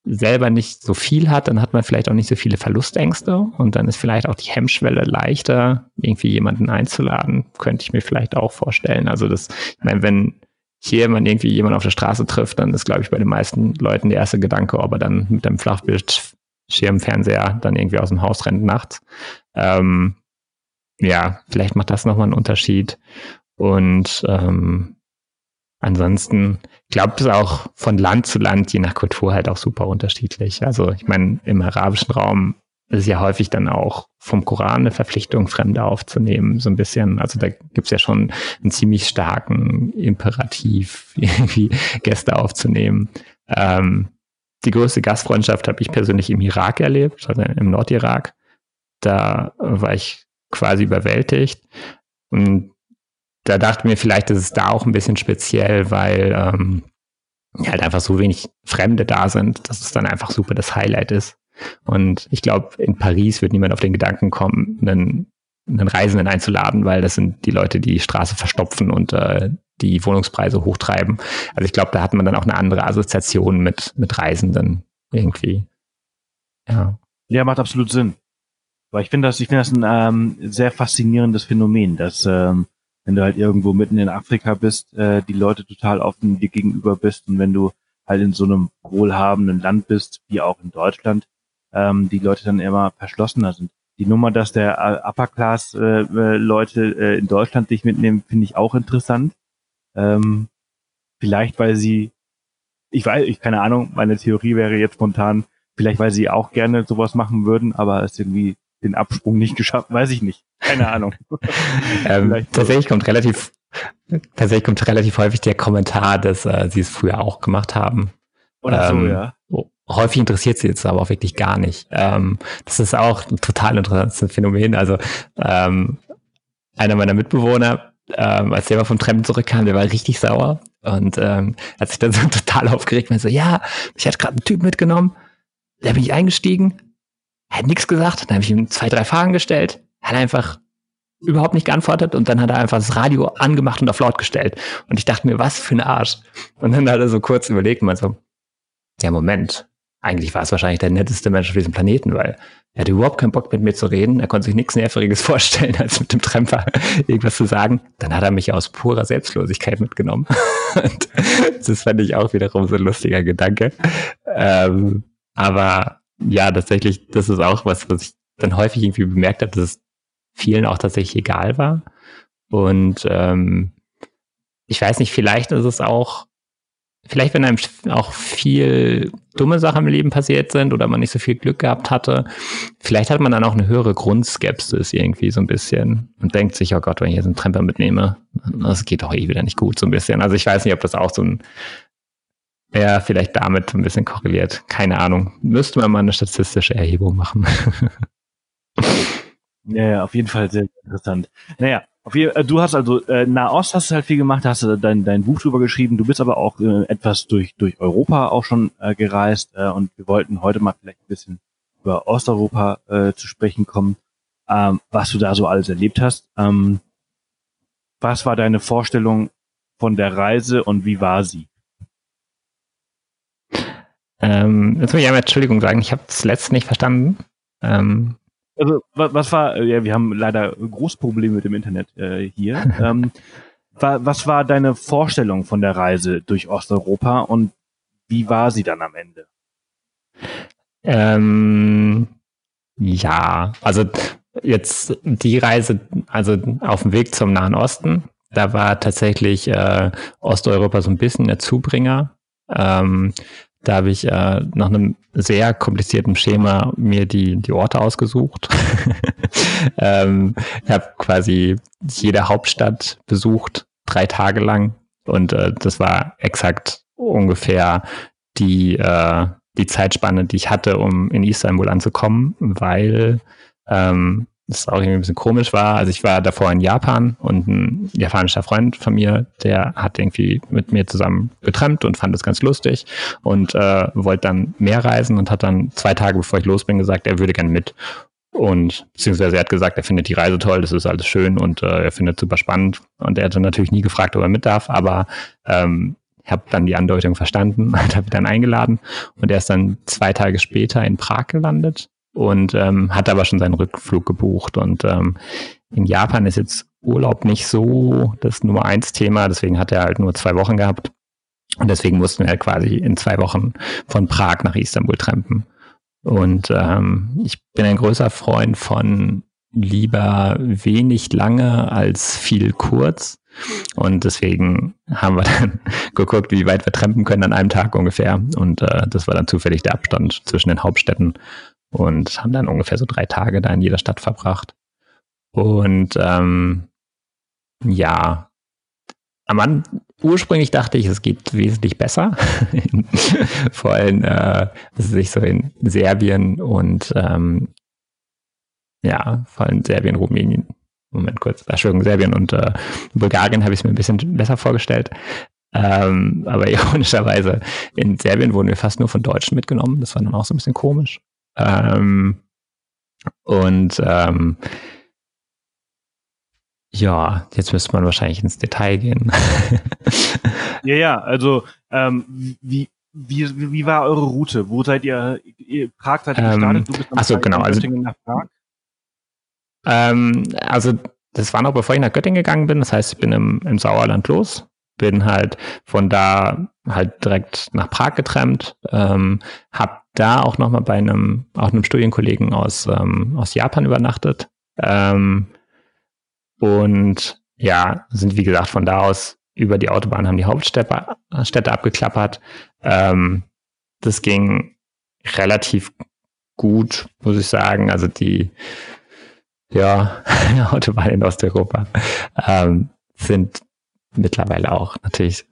selber nicht so viel hat, dann hat man vielleicht auch nicht so viele Verlustängste und dann ist vielleicht auch die Hemmschwelle leichter, irgendwie jemanden einzuladen, könnte ich mir vielleicht auch vorstellen. Also das, ich meine, wenn hier man irgendwie jemanden auf der Straße trifft, dann ist, glaube ich, bei den meisten Leuten der erste Gedanke, ob er dann mit einem Flachbildschirmfernseher dann irgendwie aus dem Haus rennt nachts. Ähm, ja, vielleicht macht das nochmal einen Unterschied. Und ähm, ansonsten glaube ich, ist auch von Land zu Land, je nach Kultur halt auch super unterschiedlich. Also ich meine, im arabischen Raum ist es ja häufig dann auch vom Koran eine Verpflichtung, Fremde aufzunehmen, so ein bisschen. Also da gibt's ja schon einen ziemlich starken Imperativ, irgendwie Gäste aufzunehmen. Ähm, die größte Gastfreundschaft habe ich persönlich im Irak erlebt, also im Nordirak. Da war ich quasi überwältigt. Und da dachte mir, vielleicht ist es da auch ein bisschen speziell, weil ähm, halt einfach so wenig Fremde da sind, dass es dann einfach super das Highlight ist. Und ich glaube, in Paris wird niemand auf den Gedanken kommen, einen, einen Reisenden einzuladen, weil das sind die Leute, die die Straße verstopfen und äh, die Wohnungspreise hochtreiben. Also ich glaube, da hat man dann auch eine andere Assoziation mit, mit Reisenden irgendwie. Ja. Ja, macht absolut Sinn. Weil ich finde das, ich finde das ein ähm, sehr faszinierendes Phänomen, dass ähm, wenn du halt irgendwo mitten in Afrika bist, äh, die Leute total offen dir gegenüber bist und wenn du halt in so einem wohlhabenden Land bist, wie auch in Deutschland, ähm, die Leute dann immer verschlossener sind. Die Nummer, dass der äh, Upper Class äh, äh, Leute äh, in Deutschland dich mitnehmen, finde ich auch interessant. Ähm, vielleicht, weil sie, ich weiß, ich keine Ahnung, meine Theorie wäre jetzt spontan, vielleicht weil sie auch gerne sowas machen würden, aber es irgendwie den Absprung nicht geschafft, weiß ich nicht. Keine Ahnung. ähm, tatsächlich kommt relativ, tatsächlich kommt relativ häufig der Kommentar, dass äh, sie es früher auch gemacht haben. Oder ähm, so, ja. Häufig interessiert sie jetzt aber auch wirklich gar nicht. Ähm, das ist auch ein total interessantes Phänomen. Also ähm, einer meiner Mitbewohner, ähm, als der mal vom Treppen zurückkam, der war richtig sauer und ähm, hat sich dann so total aufgeregt, und so, ja, ich hatte gerade einen Typ mitgenommen, der bin ich eingestiegen, hat nichts gesagt, dann habe ich ihm zwei, drei Fragen gestellt, hat einfach überhaupt nicht geantwortet und dann hat er einfach das Radio angemacht und auf laut gestellt. Und ich dachte mir, was für ein Arsch. Und dann hat er so kurz überlegt und meinte so, ja, Moment, eigentlich war es wahrscheinlich der netteste Mensch auf diesem Planeten, weil er hatte überhaupt keinen Bock mit mir zu reden. Er konnte sich nichts Nerviges vorstellen, als mit dem Tremper irgendwas zu sagen. Dann hat er mich aus purer Selbstlosigkeit mitgenommen. Und das fand ich auch wiederum so ein lustiger Gedanke. Ähm, aber ja, tatsächlich, das ist auch was, was ich dann häufig irgendwie bemerkt habe, dass es vielen auch tatsächlich egal war. Und ähm, ich weiß nicht, vielleicht ist es auch, vielleicht wenn einem auch viel dumme Sachen im Leben passiert sind oder man nicht so viel Glück gehabt hatte, vielleicht hat man dann auch eine höhere Grundskepsis irgendwie so ein bisschen und denkt sich, oh Gott, wenn ich jetzt einen Tremper mitnehme, das geht doch eh wieder nicht gut so ein bisschen. Also ich weiß nicht, ob das auch so ein ja, vielleicht damit ein bisschen korreliert. Keine Ahnung. Müsste man mal eine statistische Erhebung machen. ja, ja, auf jeden Fall sehr interessant. Naja, auf jeden, äh, du hast also äh, Nahost hast du halt viel gemacht, hast du dein, dein Buch drüber geschrieben. Du bist aber auch äh, etwas durch durch Europa auch schon äh, gereist äh, und wir wollten heute mal vielleicht ein bisschen über Osteuropa äh, zu sprechen kommen, ähm, was du da so alles erlebt hast. Ähm, was war deine Vorstellung von der Reise und wie war sie? Ähm, jetzt muss ich einmal Entschuldigung sagen, ich habe das letzte nicht verstanden. Ähm, also, was, war, ja, wir haben leider Großprobleme mit dem Internet äh, hier. ähm, war, was war deine Vorstellung von der Reise durch Osteuropa und wie war sie dann am Ende? Ähm, ja, also jetzt die Reise, also auf dem Weg zum Nahen Osten, da war tatsächlich äh, Osteuropa so ein bisschen der Zubringer. Ähm, da habe ich äh, nach einem sehr komplizierten Schema mir die, die Orte ausgesucht. ähm, ich habe quasi jede Hauptstadt besucht, drei Tage lang. Und äh, das war exakt ungefähr die, äh, die Zeitspanne, die ich hatte, um in Istanbul anzukommen, weil ähm, das auch irgendwie ein bisschen komisch war. Also ich war davor in Japan und ein japanischer Freund von mir, der hat irgendwie mit mir zusammen getrennt und fand das ganz lustig und äh, wollte dann mehr reisen und hat dann zwei Tage bevor ich los bin gesagt, er würde gerne mit. Und beziehungsweise er hat gesagt, er findet die Reise toll, das ist alles schön und äh, er findet super spannend. Und er hatte natürlich nie gefragt, ob er mit darf, aber ähm, ich habe dann die Andeutung verstanden und habe ihn dann eingeladen. Und er ist dann zwei Tage später in Prag gelandet und ähm, hat aber schon seinen Rückflug gebucht. Und ähm, in Japan ist jetzt Urlaub nicht so das Nummer eins Thema, deswegen hat er halt nur zwei Wochen gehabt. Und deswegen mussten wir halt quasi in zwei Wochen von Prag nach Istanbul trampen. Und ähm, ich bin ein größer Freund von lieber wenig lange als viel kurz. Und deswegen haben wir dann geguckt, wie weit wir trampen können an einem Tag ungefähr. Und äh, das war dann zufällig der Abstand zwischen den Hauptstädten und haben dann ungefähr so drei Tage da in jeder Stadt verbracht. Und ähm, ja, am Anfang, ursprünglich dachte ich, es geht wesentlich besser. Vor allem, äh, dass es sich so in Serbien und ähm, ja, vor allem Serbien, Rumänien, Moment kurz, Entschuldigung, Serbien und äh, Bulgarien habe ich es mir ein bisschen besser vorgestellt. Ähm, aber ironischerweise, in Serbien wurden wir fast nur von Deutschen mitgenommen. Das war dann auch so ein bisschen komisch. Ähm, und ähm, ja, jetzt müsste man wahrscheinlich ins Detail gehen. ja, ja, also ähm, wie, wie, wie war eure Route? Wo seid ihr? ihr Prag seid ihr ähm, gestartet? Du bist achso, genau. Also, nach Prag? Ähm, also das war noch bevor ich nach Göttingen gegangen bin. Das heißt, ich bin im, im Sauerland los, bin halt von da halt direkt nach Prag getrennt, ähm, habe da auch nochmal bei einem, auch einem Studienkollegen aus, ähm, aus Japan übernachtet. Ähm, und ja, sind wie gesagt von da aus über die Autobahn, haben die Hauptstädte Städte abgeklappert. Ähm, das ging relativ gut, muss ich sagen. Also die ja, Autobahnen in Osteuropa ähm, sind mittlerweile auch natürlich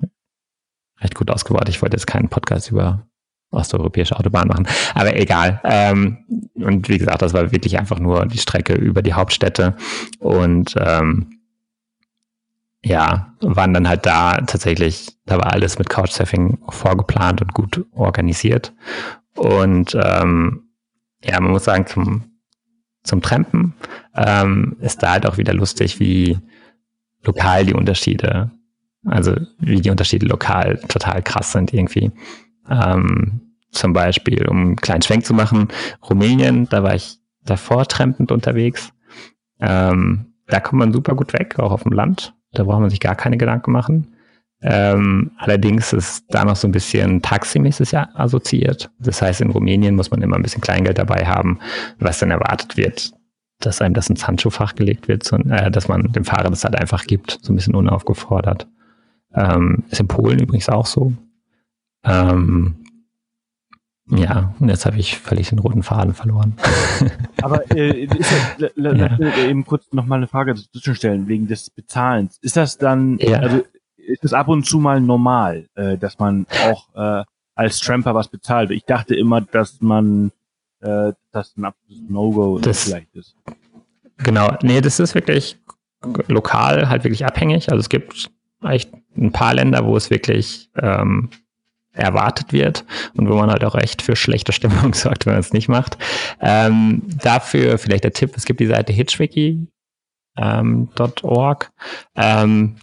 recht gut ausgebaut. Ich wollte jetzt keinen Podcast über osteuropäische Autobahnen machen, aber egal. Ähm, und wie gesagt, das war wirklich einfach nur die Strecke über die Hauptstädte und ähm, ja, waren dann halt da tatsächlich, da war alles mit Couchsurfing vorgeplant und gut organisiert. Und ähm, ja, man muss sagen, zum, zum Trampen ähm, ist da halt auch wieder lustig, wie lokal die Unterschiede, also wie die Unterschiede lokal total krass sind irgendwie. Ähm, zum Beispiel, um einen kleinen Schwenk zu machen, Rumänien, da war ich davor trampend unterwegs. Ähm, da kommt man super gut weg, auch auf dem Land. Da braucht man sich gar keine Gedanken machen. Ähm, allerdings ist da noch so ein bisschen taximäßig assoziiert. Das heißt, in Rumänien muss man immer ein bisschen Kleingeld dabei haben, was dann erwartet wird, dass einem das ins Handschuhfach gelegt wird, so, äh, dass man dem Fahrer das halt einfach gibt, so ein bisschen unaufgefordert. Ähm, ist in Polen übrigens auch so. Ähm, ja, und jetzt habe ich völlig den roten Faden verloren. Aber äh, ist das, la, la, ja. eben kurz nochmal eine Frage zwischenstellen, wegen des Bezahlens. Ist das dann, ja. also ist es ab und zu mal normal, äh, dass man auch äh, als Tramper was bezahlt? Ich dachte immer, dass man äh, das ein absolutes No-Go vielleicht ist. Genau, nee, das ist wirklich lokal halt wirklich abhängig. Also es gibt echt ein paar Länder, wo es wirklich ähm, erwartet wird und wo man halt auch echt für schlechte Stimmung sorgt, wenn man es nicht macht. Ähm, dafür vielleicht der Tipp, es gibt die Seite hitchwiki.org. Ähm, ähm,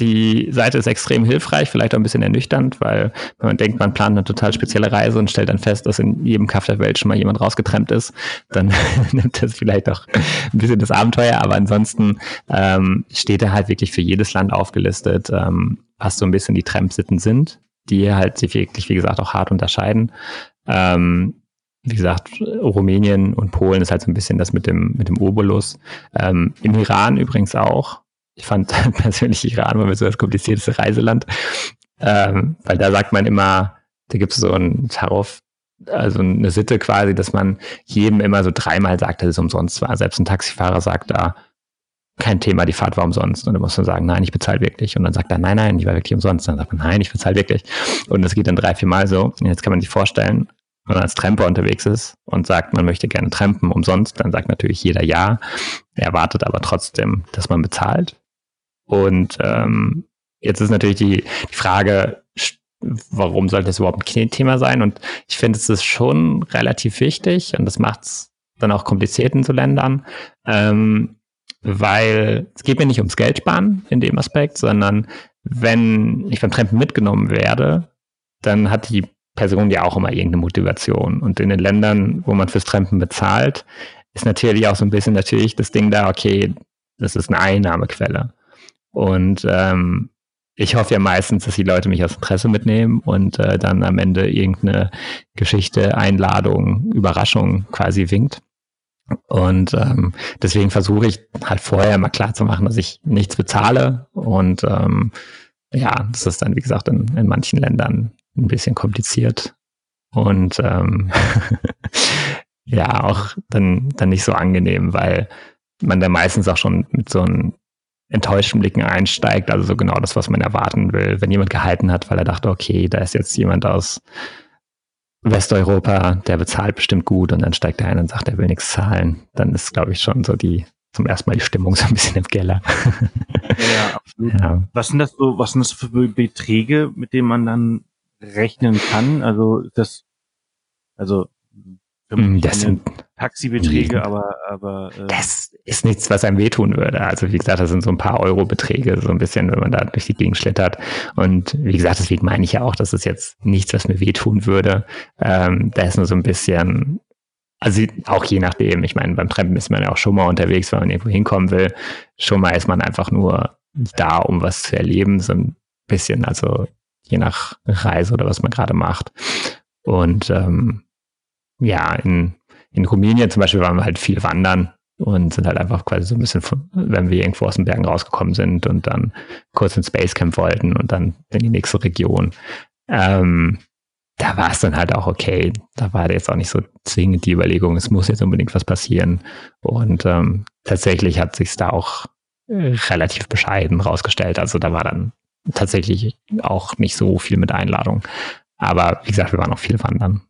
die Seite ist extrem hilfreich, vielleicht auch ein bisschen ernüchternd, weil wenn man denkt, man plant eine total spezielle Reise und stellt dann fest, dass in jedem Kaff der Welt schon mal jemand rausgetrennt ist, dann nimmt das vielleicht auch ein bisschen das Abenteuer. Aber ansonsten ähm, steht er halt wirklich für jedes Land aufgelistet, ähm, was so ein bisschen die Tramp-Sitten sind die halt sich wirklich, wie gesagt, auch hart unterscheiden. Ähm, wie gesagt, Rumänien und Polen ist halt so ein bisschen das mit dem, mit dem Obolus. Ähm, Im Iran übrigens auch. Ich fand persönlich Iran war so das komplizierteste Reiseland, ähm, weil da sagt man immer, da gibt es so ein Tarif, also eine Sitte quasi, dass man jedem immer so dreimal sagt, dass es umsonst war. Selbst ein Taxifahrer sagt da, kein Thema, die Fahrt war umsonst. Und dann muss man sagen, nein, ich bezahle wirklich. Und dann sagt er, nein, nein, die war wirklich umsonst. Und dann sagt man, nein, ich bezahle wirklich. Und das geht dann drei, vier Mal so. Und jetzt kann man sich vorstellen, wenn man als Tramper unterwegs ist und sagt, man möchte gerne trampen umsonst, dann sagt natürlich jeder ja. Er erwartet aber trotzdem, dass man bezahlt. Und ähm, jetzt ist natürlich die, die Frage, warum sollte das überhaupt ein Thema sein? Und ich finde, es ist schon relativ wichtig und das macht es dann auch kompliziert in so Ländern. Ähm, weil es geht mir nicht ums Geld sparen in dem Aspekt, sondern wenn ich beim Trampen mitgenommen werde, dann hat die Person ja auch immer irgendeine Motivation. Und in den Ländern, wo man fürs Trampen bezahlt, ist natürlich auch so ein bisschen natürlich das Ding da, okay, das ist eine Einnahmequelle. Und ähm, ich hoffe ja meistens, dass die Leute mich aus Interesse mitnehmen und äh, dann am Ende irgendeine Geschichte, Einladung, Überraschung quasi winkt. Und ähm, deswegen versuche ich halt vorher mal klar zu machen, dass ich nichts bezahle. Und ähm, ja, das ist dann, wie gesagt, in, in manchen Ländern ein bisschen kompliziert. Und ähm, ja, auch dann, dann nicht so angenehm, weil man da meistens auch schon mit so einem enttäuschten Blicken einsteigt. Also so genau das, was man erwarten will. Wenn jemand gehalten hat, weil er dachte, okay, da ist jetzt jemand aus Westeuropa, der bezahlt bestimmt gut und dann steigt er ein und sagt, er will nichts zahlen. Dann ist, glaube ich, schon so die, zum ersten Mal die Stimmung so ein bisschen im Keller. Ja, absolut. Ja. Was sind das so, was sind das für Beträge, mit denen man dann rechnen kann? Also das, also Mm, das sind Taxibeträge, aber, aber äh das ist nichts, was einem wehtun würde. Also wie gesagt, das sind so ein paar Euro-Beträge, so ein bisschen, wenn man da durch die Gegend schlittert. Und wie gesagt, deswegen meine ich ja auch, dass es jetzt nichts, was mir wehtun würde. Ähm, da ist nur so ein bisschen, also auch je nachdem. Ich meine, beim Trampen ist man ja auch schon mal unterwegs, wenn man irgendwo hinkommen will. Schon mal ist man einfach nur da, um was zu erleben, so ein bisschen, also je nach Reise oder was man gerade macht. Und ähm, ja, in, in Rumänien zum Beispiel waren wir halt viel wandern und sind halt einfach quasi so ein bisschen, wenn wir irgendwo aus den Bergen rausgekommen sind und dann kurz ins Basecamp wollten und dann in die nächste Region. Ähm, da war es dann halt auch okay. Da war jetzt auch nicht so zwingend die Überlegung, es muss jetzt unbedingt was passieren. Und ähm, tatsächlich hat sich da auch äh, relativ bescheiden rausgestellt. Also da war dann tatsächlich auch nicht so viel mit Einladung. Aber wie gesagt, wir waren auch viel wandern.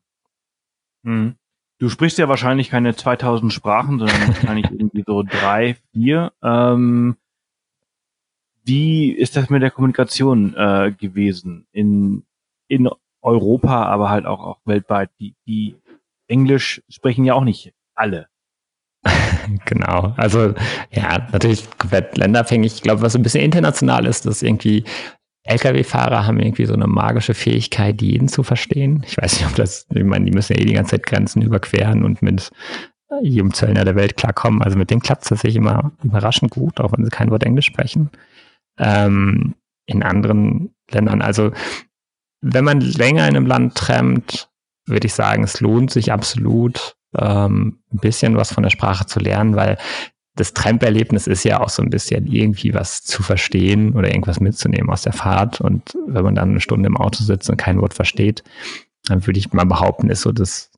Hm. Du sprichst ja wahrscheinlich keine 2000 Sprachen, sondern wahrscheinlich irgendwie so drei, vier. Ähm, wie ist das mit der Kommunikation äh, gewesen in, in Europa, aber halt auch, auch weltweit? Die, die Englisch sprechen ja auch nicht alle. genau. Also ja, natürlich komplett länderabhängig. Ich glaube, was ein bisschen international ist, dass irgendwie Lkw-Fahrer haben irgendwie so eine magische Fähigkeit, jeden zu verstehen. Ich weiß nicht, ob das, ich meine, die müssen ja eh die ganze Zeit Grenzen überqueren und mit jedem Zöllner der Welt klarkommen. Also mit dem klappt es tatsächlich immer überraschend gut, auch wenn sie kein Wort Englisch sprechen. Ähm, in anderen Ländern, also wenn man länger in einem Land trampt, würde ich sagen, es lohnt sich absolut, ähm, ein bisschen was von der Sprache zu lernen, weil das Tramperlebnis ist ja auch so ein bisschen irgendwie was zu verstehen oder irgendwas mitzunehmen aus der Fahrt. Und wenn man dann eine Stunde im Auto sitzt und kein Wort versteht, dann würde ich mal behaupten, ist so das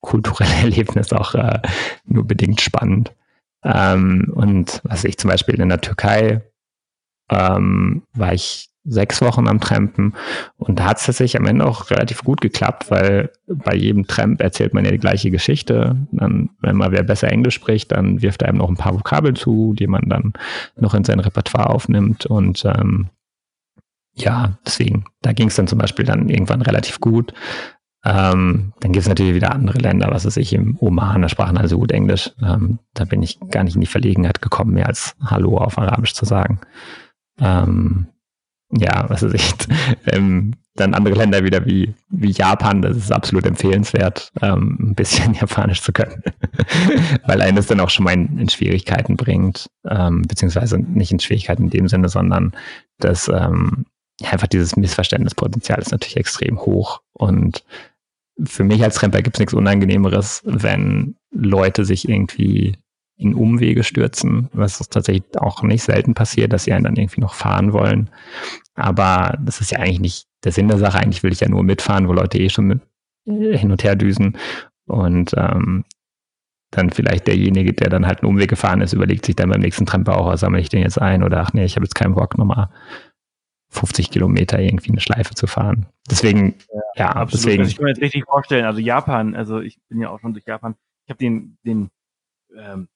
kulturelle Erlebnis auch äh, nur bedingt spannend. Ähm, und was ich zum Beispiel in der Türkei ähm, war ich sechs Wochen am Trampen und da hat es tatsächlich am Ende auch relativ gut geklappt, weil bei jedem Tramp erzählt man ja die gleiche Geschichte. Dann, wenn mal wer besser Englisch spricht, dann wirft er einem noch ein paar Vokabeln zu, die man dann noch in sein Repertoire aufnimmt und ähm, ja, deswegen, da ging es dann zum Beispiel dann irgendwann relativ gut. Ähm, dann gibt es natürlich wieder andere Länder, was weiß ich, im Oman, da sprachen also gut Englisch. Ähm, da bin ich gar nicht in die Verlegenheit gekommen, mehr als Hallo auf Arabisch zu sagen. Ähm, ja, was weiß ich, ähm, dann andere Länder wieder wie, wie Japan, das ist absolut empfehlenswert, ähm, ein bisschen Japanisch zu können, weil einen das dann auch schon mal in, in Schwierigkeiten bringt, ähm, beziehungsweise nicht in Schwierigkeiten in dem Sinne, sondern dass ähm, einfach dieses Missverständnispotenzial ist natürlich extrem hoch. Und für mich als Tramper gibt es nichts Unangenehmeres, wenn Leute sich irgendwie in Umwege stürzen, was tatsächlich auch nicht selten passiert, dass sie einen dann irgendwie noch fahren wollen. Aber das ist ja eigentlich nicht der Sinn der Sache. Eigentlich will ich ja nur mitfahren, wo Leute eh schon mit äh, hin und her düsen. Und ähm, dann vielleicht derjenige, der dann halt einen Umweg gefahren ist, überlegt sich dann beim nächsten Tramper sammle ich den jetzt ein oder ach nee, ich habe jetzt keinen Bock, nochmal 50 Kilometer irgendwie eine Schleife zu fahren. Deswegen, ja, ja absolut. deswegen. Also ich kann mir jetzt richtig vorstellen, also Japan, also ich bin ja auch schon durch Japan, ich habe den, den ähm,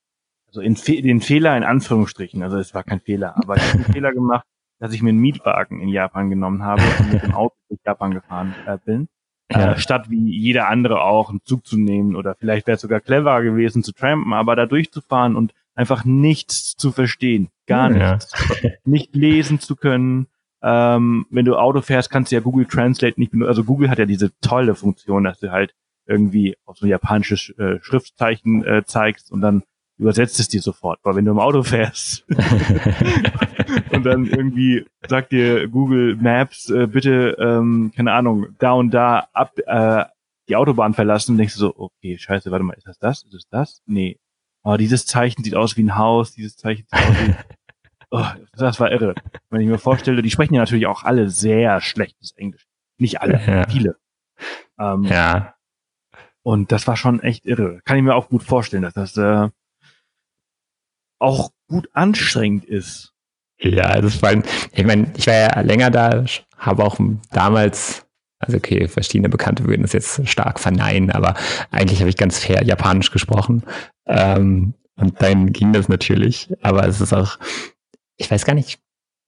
also in Fe den Fehler in Anführungsstrichen, also es war kein Fehler, aber ich habe einen Fehler gemacht, dass ich mir einen Mietwagen in Japan genommen habe und mit dem Auto durch Japan gefahren äh, bin. Ja. Äh, statt wie jeder andere auch einen Zug zu nehmen oder vielleicht wäre es sogar cleverer gewesen zu trampen, aber da durchzufahren und einfach nichts zu verstehen. Gar nichts. Ja. Nicht lesen zu können. Ähm, wenn du Auto fährst, kannst du ja Google Translate nicht benutzen. Also Google hat ja diese tolle Funktion, dass du halt irgendwie auf so ein japanisches äh, Schriftzeichen äh, zeigst und dann übersetzt es dir sofort. Weil wenn du im Auto fährst und dann irgendwie sagt dir Google Maps, äh, bitte, ähm, keine Ahnung, da und da ab äh, die Autobahn verlassen, denkst du so, okay, scheiße, warte mal, ist das das? Ist das das? Nee. Oh, dieses Zeichen sieht aus wie ein Haus, dieses Zeichen sieht aus wie... Oh, das war irre. Wenn ich mir vorstelle, die sprechen ja natürlich auch alle sehr schlechtes Englisch. Nicht alle, ja. viele. Ähm, ja. Und das war schon echt irre. Kann ich mir auch gut vorstellen, dass das äh, auch gut anstrengend ist. Ja, das war, ich meine, ich war ja länger da, habe auch damals, also okay, verschiedene Bekannte würden das jetzt stark verneinen, aber eigentlich habe ich ganz fair Japanisch gesprochen. Ähm, und dann ging das natürlich, aber es ist auch, ich weiß gar nicht,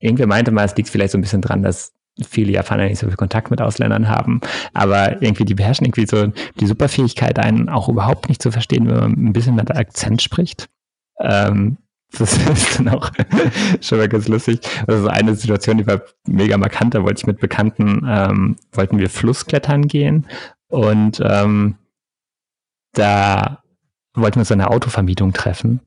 irgendwer meinte mal, es liegt vielleicht so ein bisschen dran, dass viele Japaner nicht so viel Kontakt mit Ausländern haben, aber irgendwie die beherrschen irgendwie so die Superfähigkeit, einen auch überhaupt nicht zu verstehen, wenn man ein bisschen mit Akzent spricht. Ähm, das ist dann auch schon mal ganz lustig. Das ist eine Situation, die war mega markant. Da wollte ich mit Bekannten, ähm, wollten wir Flussklettern gehen und ähm, da wollten wir uns eine Autovermietung treffen.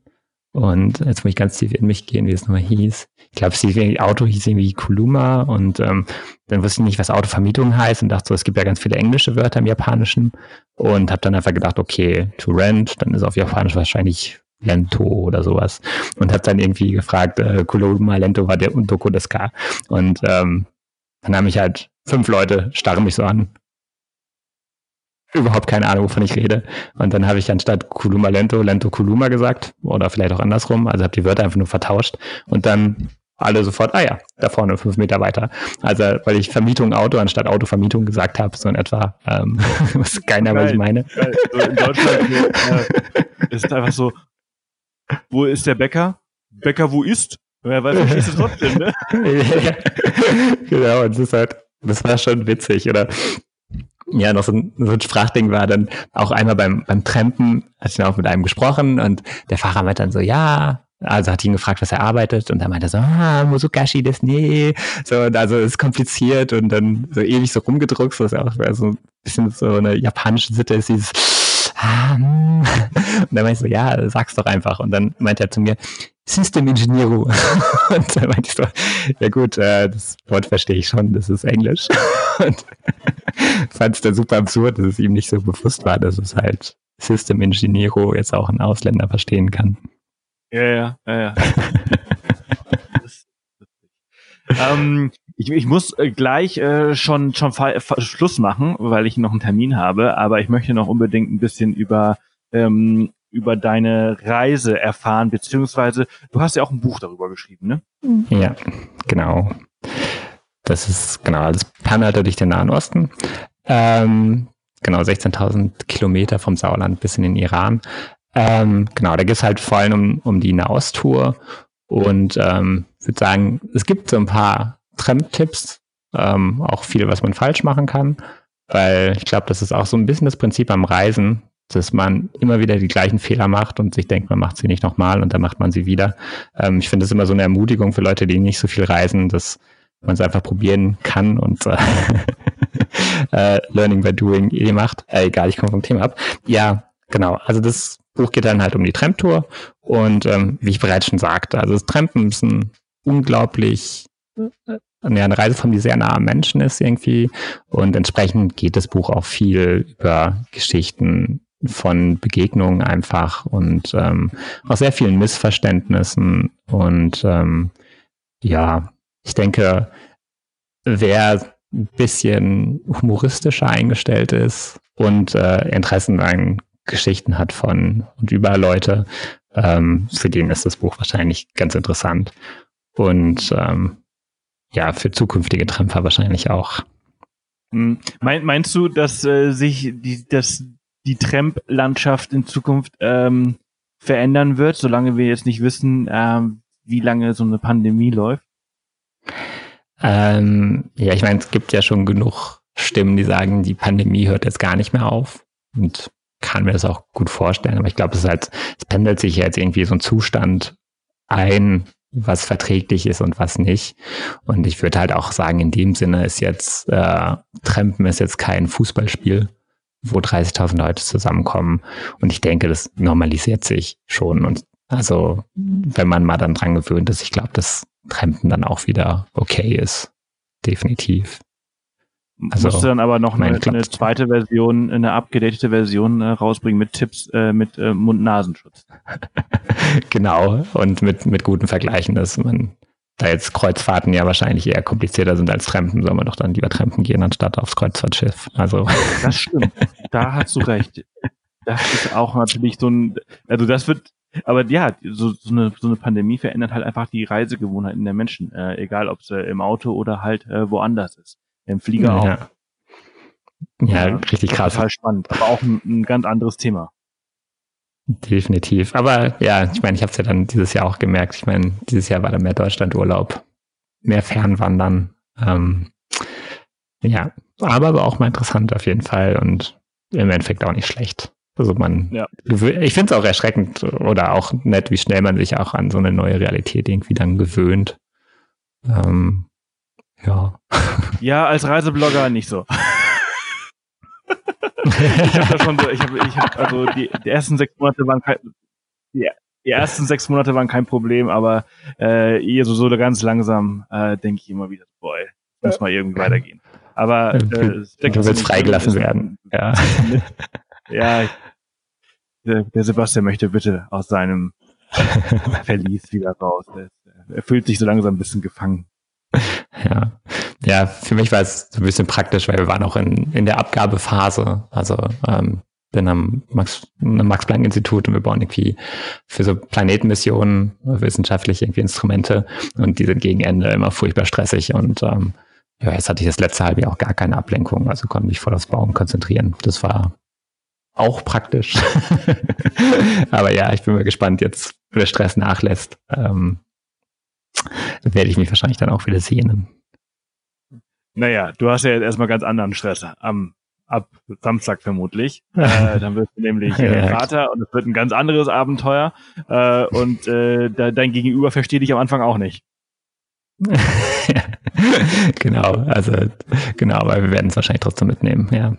Und jetzt muss ich ganz tief in mich gehen, wie es nochmal hieß. Ich glaube, das Auto hieß irgendwie Kuluma und ähm, dann wusste ich nicht, was Autovermietung heißt und dachte so, es gibt ja ganz viele englische Wörter im Japanischen und habe dann einfach gedacht, okay, to rent, dann ist auf Japanisch wahrscheinlich Lento oder sowas und habe dann irgendwie gefragt, äh, Kuluma Lento war der Undoko des K und ähm, dann haben mich halt fünf Leute starren mich so an überhaupt keine Ahnung, wovon ich rede. Und dann habe ich anstatt Kuluma Lento, Lento Kuluma gesagt. Oder vielleicht auch andersrum. Also habe die Wörter einfach nur vertauscht. Und dann alle sofort, ah ja, da vorne fünf Meter weiter. Also weil ich Vermietung Auto anstatt Autovermietung gesagt habe, so in etwa. Ähm, was keiner, was ich meine. So in Deutschland äh, ist einfach so, wo ist der Bäcker? Bäcker, wo ist? Wer weiß, verstehst du trotzdem, ne? genau, und das ist halt, das war schon witzig, oder? ja noch so ein, so ein Sprachding war dann auch einmal beim, beim Trampen, hatte ich dann auch mit einem gesprochen und der Fahrer meinte dann so, ja, also hat ihn gefragt, was er arbeitet und dann meinte er so, ah, Musukashi das nee, so, und also ist kompliziert und dann so ewig so rumgedruckt, so ist auch so ein bisschen so eine japanische Sitte ist dieses ah, hm. und dann meinte ich so, ja, sag's doch einfach und dann meinte er zu mir, System Engineero. und dann meinte ich so, ja gut, äh, das Wort verstehe ich schon, das ist Englisch. und fand es dann super absurd, dass es ihm nicht so bewusst war, dass es halt System Engineero jetzt auch ein Ausländer verstehen kann. Ja, ja, ja, ja. ähm, ich, ich muss äh, gleich äh, schon schon Schluss machen, weil ich noch einen Termin habe, aber ich möchte noch unbedingt ein bisschen über ähm, über deine Reise erfahren, beziehungsweise du hast ja auch ein Buch darüber geschrieben, ne? Ja, genau. Das ist genau das Panhalter durch den Nahen Osten. Ähm, genau, 16.000 Kilometer vom Sauerland bis in den Iran. Ähm, genau, da geht es halt vor allem um, um die Nahost-Tour. Und ähm, würde sagen, es gibt so ein paar Trendtipps, ähm, auch viel, was man falsch machen kann. Weil ich glaube, das ist auch so ein bisschen das Prinzip am Reisen, dass man immer wieder die gleichen Fehler macht und sich denkt, man macht sie nicht nochmal und dann macht man sie wieder. Ähm, ich finde das immer so eine Ermutigung für Leute, die nicht so viel reisen, dass man es einfach probieren kann und äh, äh, Learning by Doing eh macht. Äh, egal, ich komme vom Thema ab. Ja, genau. Also das Buch geht dann halt um die Tramtour und ähm, wie ich bereits schon sagte, also das Trampen ist ein unglaublich eine Reiseform, die sehr nah am Menschen ist irgendwie und entsprechend geht das Buch auch viel über Geschichten von Begegnungen einfach und ähm, auch sehr vielen Missverständnissen. Und ähm, ja, ich denke, wer ein bisschen humoristischer eingestellt ist und äh, Interessen an Geschichten hat von und über Leute, ähm, für den ist das Buch wahrscheinlich ganz interessant. Und ähm, ja, für zukünftige Tramper wahrscheinlich auch. Hm. Meinst du, dass äh, sich die, dass die Tramp-Landschaft in Zukunft ähm, verändern wird, solange wir jetzt nicht wissen, ähm, wie lange so eine Pandemie läuft? Ähm, ja, ich meine, es gibt ja schon genug Stimmen, die sagen, die Pandemie hört jetzt gar nicht mehr auf. Und kann mir das auch gut vorstellen. Aber ich glaube, es ist halt, es pendelt sich jetzt irgendwie so ein Zustand ein, was verträglich ist und was nicht. Und ich würde halt auch sagen, in dem Sinne ist jetzt, äh, Trampen ist jetzt kein Fußballspiel, wo 30.000 Leute zusammenkommen. Und ich denke, das normalisiert sich schon. Und also, wenn man mal dann dran gewöhnt ist, ich glaube, dass Trampen dann auch wieder okay ist. Definitiv. Also, Musst du dann aber noch eine, eine, zweite Version, eine abgedatete Version äh, rausbringen mit Tipps äh, mit äh, Mund-Nasenschutz. genau, und mit, mit guten Vergleichen, dass man da jetzt Kreuzfahrten ja wahrscheinlich eher komplizierter sind als Trampen, soll man doch dann lieber Trampen gehen, anstatt aufs Kreuzfahrtschiff. Also. Das stimmt. Da hast du recht. Das ist auch natürlich so ein, also das wird, aber ja, so, so, eine, so eine Pandemie verändert halt einfach die Reisegewohnheiten der Menschen, äh, egal ob es äh, im Auto oder halt äh, woanders ist. Im Flieger ja, auch. Ja. ja, ja richtig krass. Total spannend, aber auch ein, ein ganz anderes Thema. Definitiv. Aber ja, ich meine, ich habe es ja dann dieses Jahr auch gemerkt. Ich meine, dieses Jahr war da mehr Deutschlandurlaub, mehr Fernwandern. Ähm, Ja, aber, aber auch mal interessant auf jeden Fall und im Endeffekt auch nicht schlecht. Also man, ja. ich finde es auch erschreckend oder auch nett, wie schnell man sich auch an so eine neue Realität irgendwie dann gewöhnt. Ähm, ja. Ja, als Reiseblogger nicht so. ich habe da schon so, ich habe, ich hab, also die, die ersten sechs Monate waren kein, die, die ersten sechs Monate waren kein Problem, aber äh, so, so ganz langsam äh, denke ich immer wieder, boy, muss mal irgendwie weitergehen. Aber äh, du willst freigelassen werden. Ja, ja der, der Sebastian möchte bitte aus seinem Verlies wieder raus. Er fühlt sich so langsam ein bisschen gefangen. Ja. ja, für mich war es ein bisschen praktisch, weil wir waren auch in, in der Abgabephase. Also ähm, bin am Max, Max Planck Institut und wir bauen irgendwie für so Planetenmissionen wissenschaftlich irgendwie Instrumente und die sind gegen Ende immer furchtbar stressig und ähm, ja, jetzt hatte ich das letzte halbe Jahr auch gar keine Ablenkung, also konnte mich voll aufs Bauen konzentrieren. Das war auch praktisch. Aber ja, ich bin mal gespannt, jetzt, wo der Stress nachlässt, ähm, werde ich mich wahrscheinlich dann auch wieder sehen. Naja, du hast ja jetzt erstmal ganz anderen Stress am ab Samstag vermutlich. äh, dann wirst du nämlich äh, Vater und es wird ein ganz anderes Abenteuer. Äh, und äh, dein Gegenüber versteht dich am Anfang auch nicht. genau, also genau, aber wir werden es wahrscheinlich trotzdem mitnehmen, ja.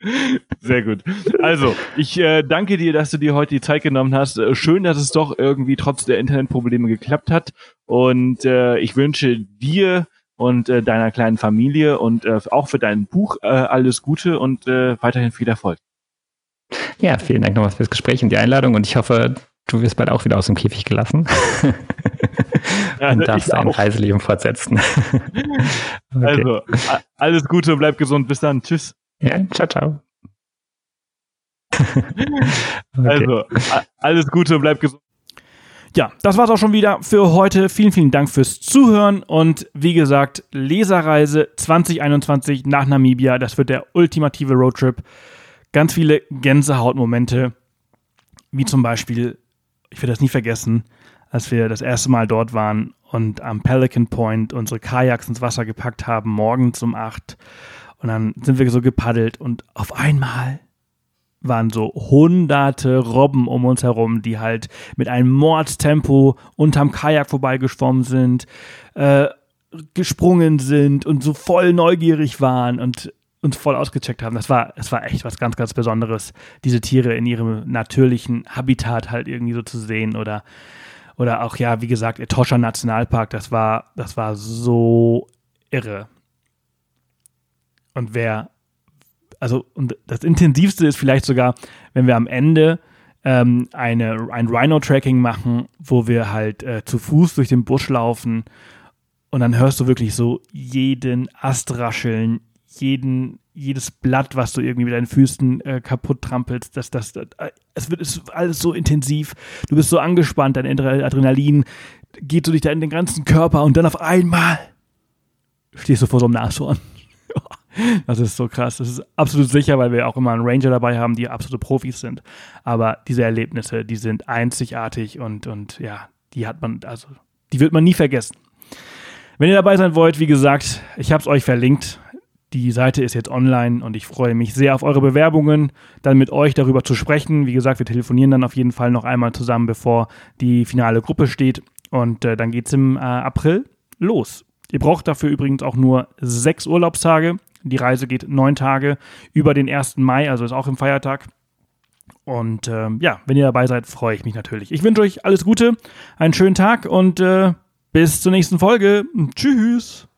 Sehr gut. Also, ich äh, danke dir, dass du dir heute die Zeit genommen hast. Äh, schön, dass es doch irgendwie trotz der Internetprobleme geklappt hat. Und äh, ich wünsche dir und äh, deiner kleinen Familie und äh, auch für dein Buch äh, alles Gute und äh, weiterhin viel Erfolg. Ja, vielen Dank nochmal fürs Gespräch und die Einladung und ich hoffe, du wirst bald auch wieder aus dem Käfig gelassen. ja, und darfst dein Reiseleben fortsetzen. okay. Also, alles Gute, bleib gesund, bis dann. Tschüss. Ja, ciao, ciao. okay. Also, alles Gute, bleib gesund. Ja, das war's auch schon wieder für heute. Vielen, vielen Dank fürs Zuhören und wie gesagt, Leserreise 2021 nach Namibia. Das wird der ultimative Roadtrip. Ganz viele Gänsehautmomente, wie zum Beispiel, ich werde das nie vergessen, als wir das erste Mal dort waren und am Pelican Point unsere Kajaks ins Wasser gepackt haben, morgens um acht. Und dann sind wir so gepaddelt und auf einmal waren so hunderte Robben um uns herum, die halt mit einem Mordstempo unterm Kajak vorbeigeschwommen sind, äh, gesprungen sind und so voll neugierig waren und uns voll ausgecheckt haben. Das war, das war echt was ganz, ganz Besonderes, diese Tiere in ihrem natürlichen Habitat halt irgendwie so zu sehen oder, oder auch, ja, wie gesagt, Etosha Nationalpark, das war, das war so irre. Und wer also und das Intensivste ist vielleicht sogar, wenn wir am Ende ähm, eine, ein Rhino-Tracking machen, wo wir halt äh, zu Fuß durch den Busch laufen und dann hörst du wirklich so jeden Ast rascheln, jeden, jedes Blatt, was du irgendwie mit deinen Füßen äh, kaputt trampelst. Das, das, das, äh, es wird ist alles so intensiv. Du bist so angespannt, dein Adrenalin geht so durch deinen ganzen Körper und dann auf einmal stehst du vor so einem Nashorn. Das ist so krass. Das ist absolut sicher, weil wir auch immer einen Ranger dabei haben, die absolute Profis sind. Aber diese Erlebnisse, die sind einzigartig und, und ja, die hat man, also, die wird man nie vergessen. Wenn ihr dabei sein wollt, wie gesagt, ich habe es euch verlinkt. Die Seite ist jetzt online und ich freue mich sehr auf eure Bewerbungen, dann mit euch darüber zu sprechen. Wie gesagt, wir telefonieren dann auf jeden Fall noch einmal zusammen, bevor die finale Gruppe steht. Und äh, dann geht es im äh, April los. Ihr braucht dafür übrigens auch nur sechs Urlaubstage. Die Reise geht neun Tage über den 1. Mai, also ist auch im Feiertag. Und ähm, ja, wenn ihr dabei seid, freue ich mich natürlich. Ich wünsche euch alles Gute, einen schönen Tag und äh, bis zur nächsten Folge. Tschüss.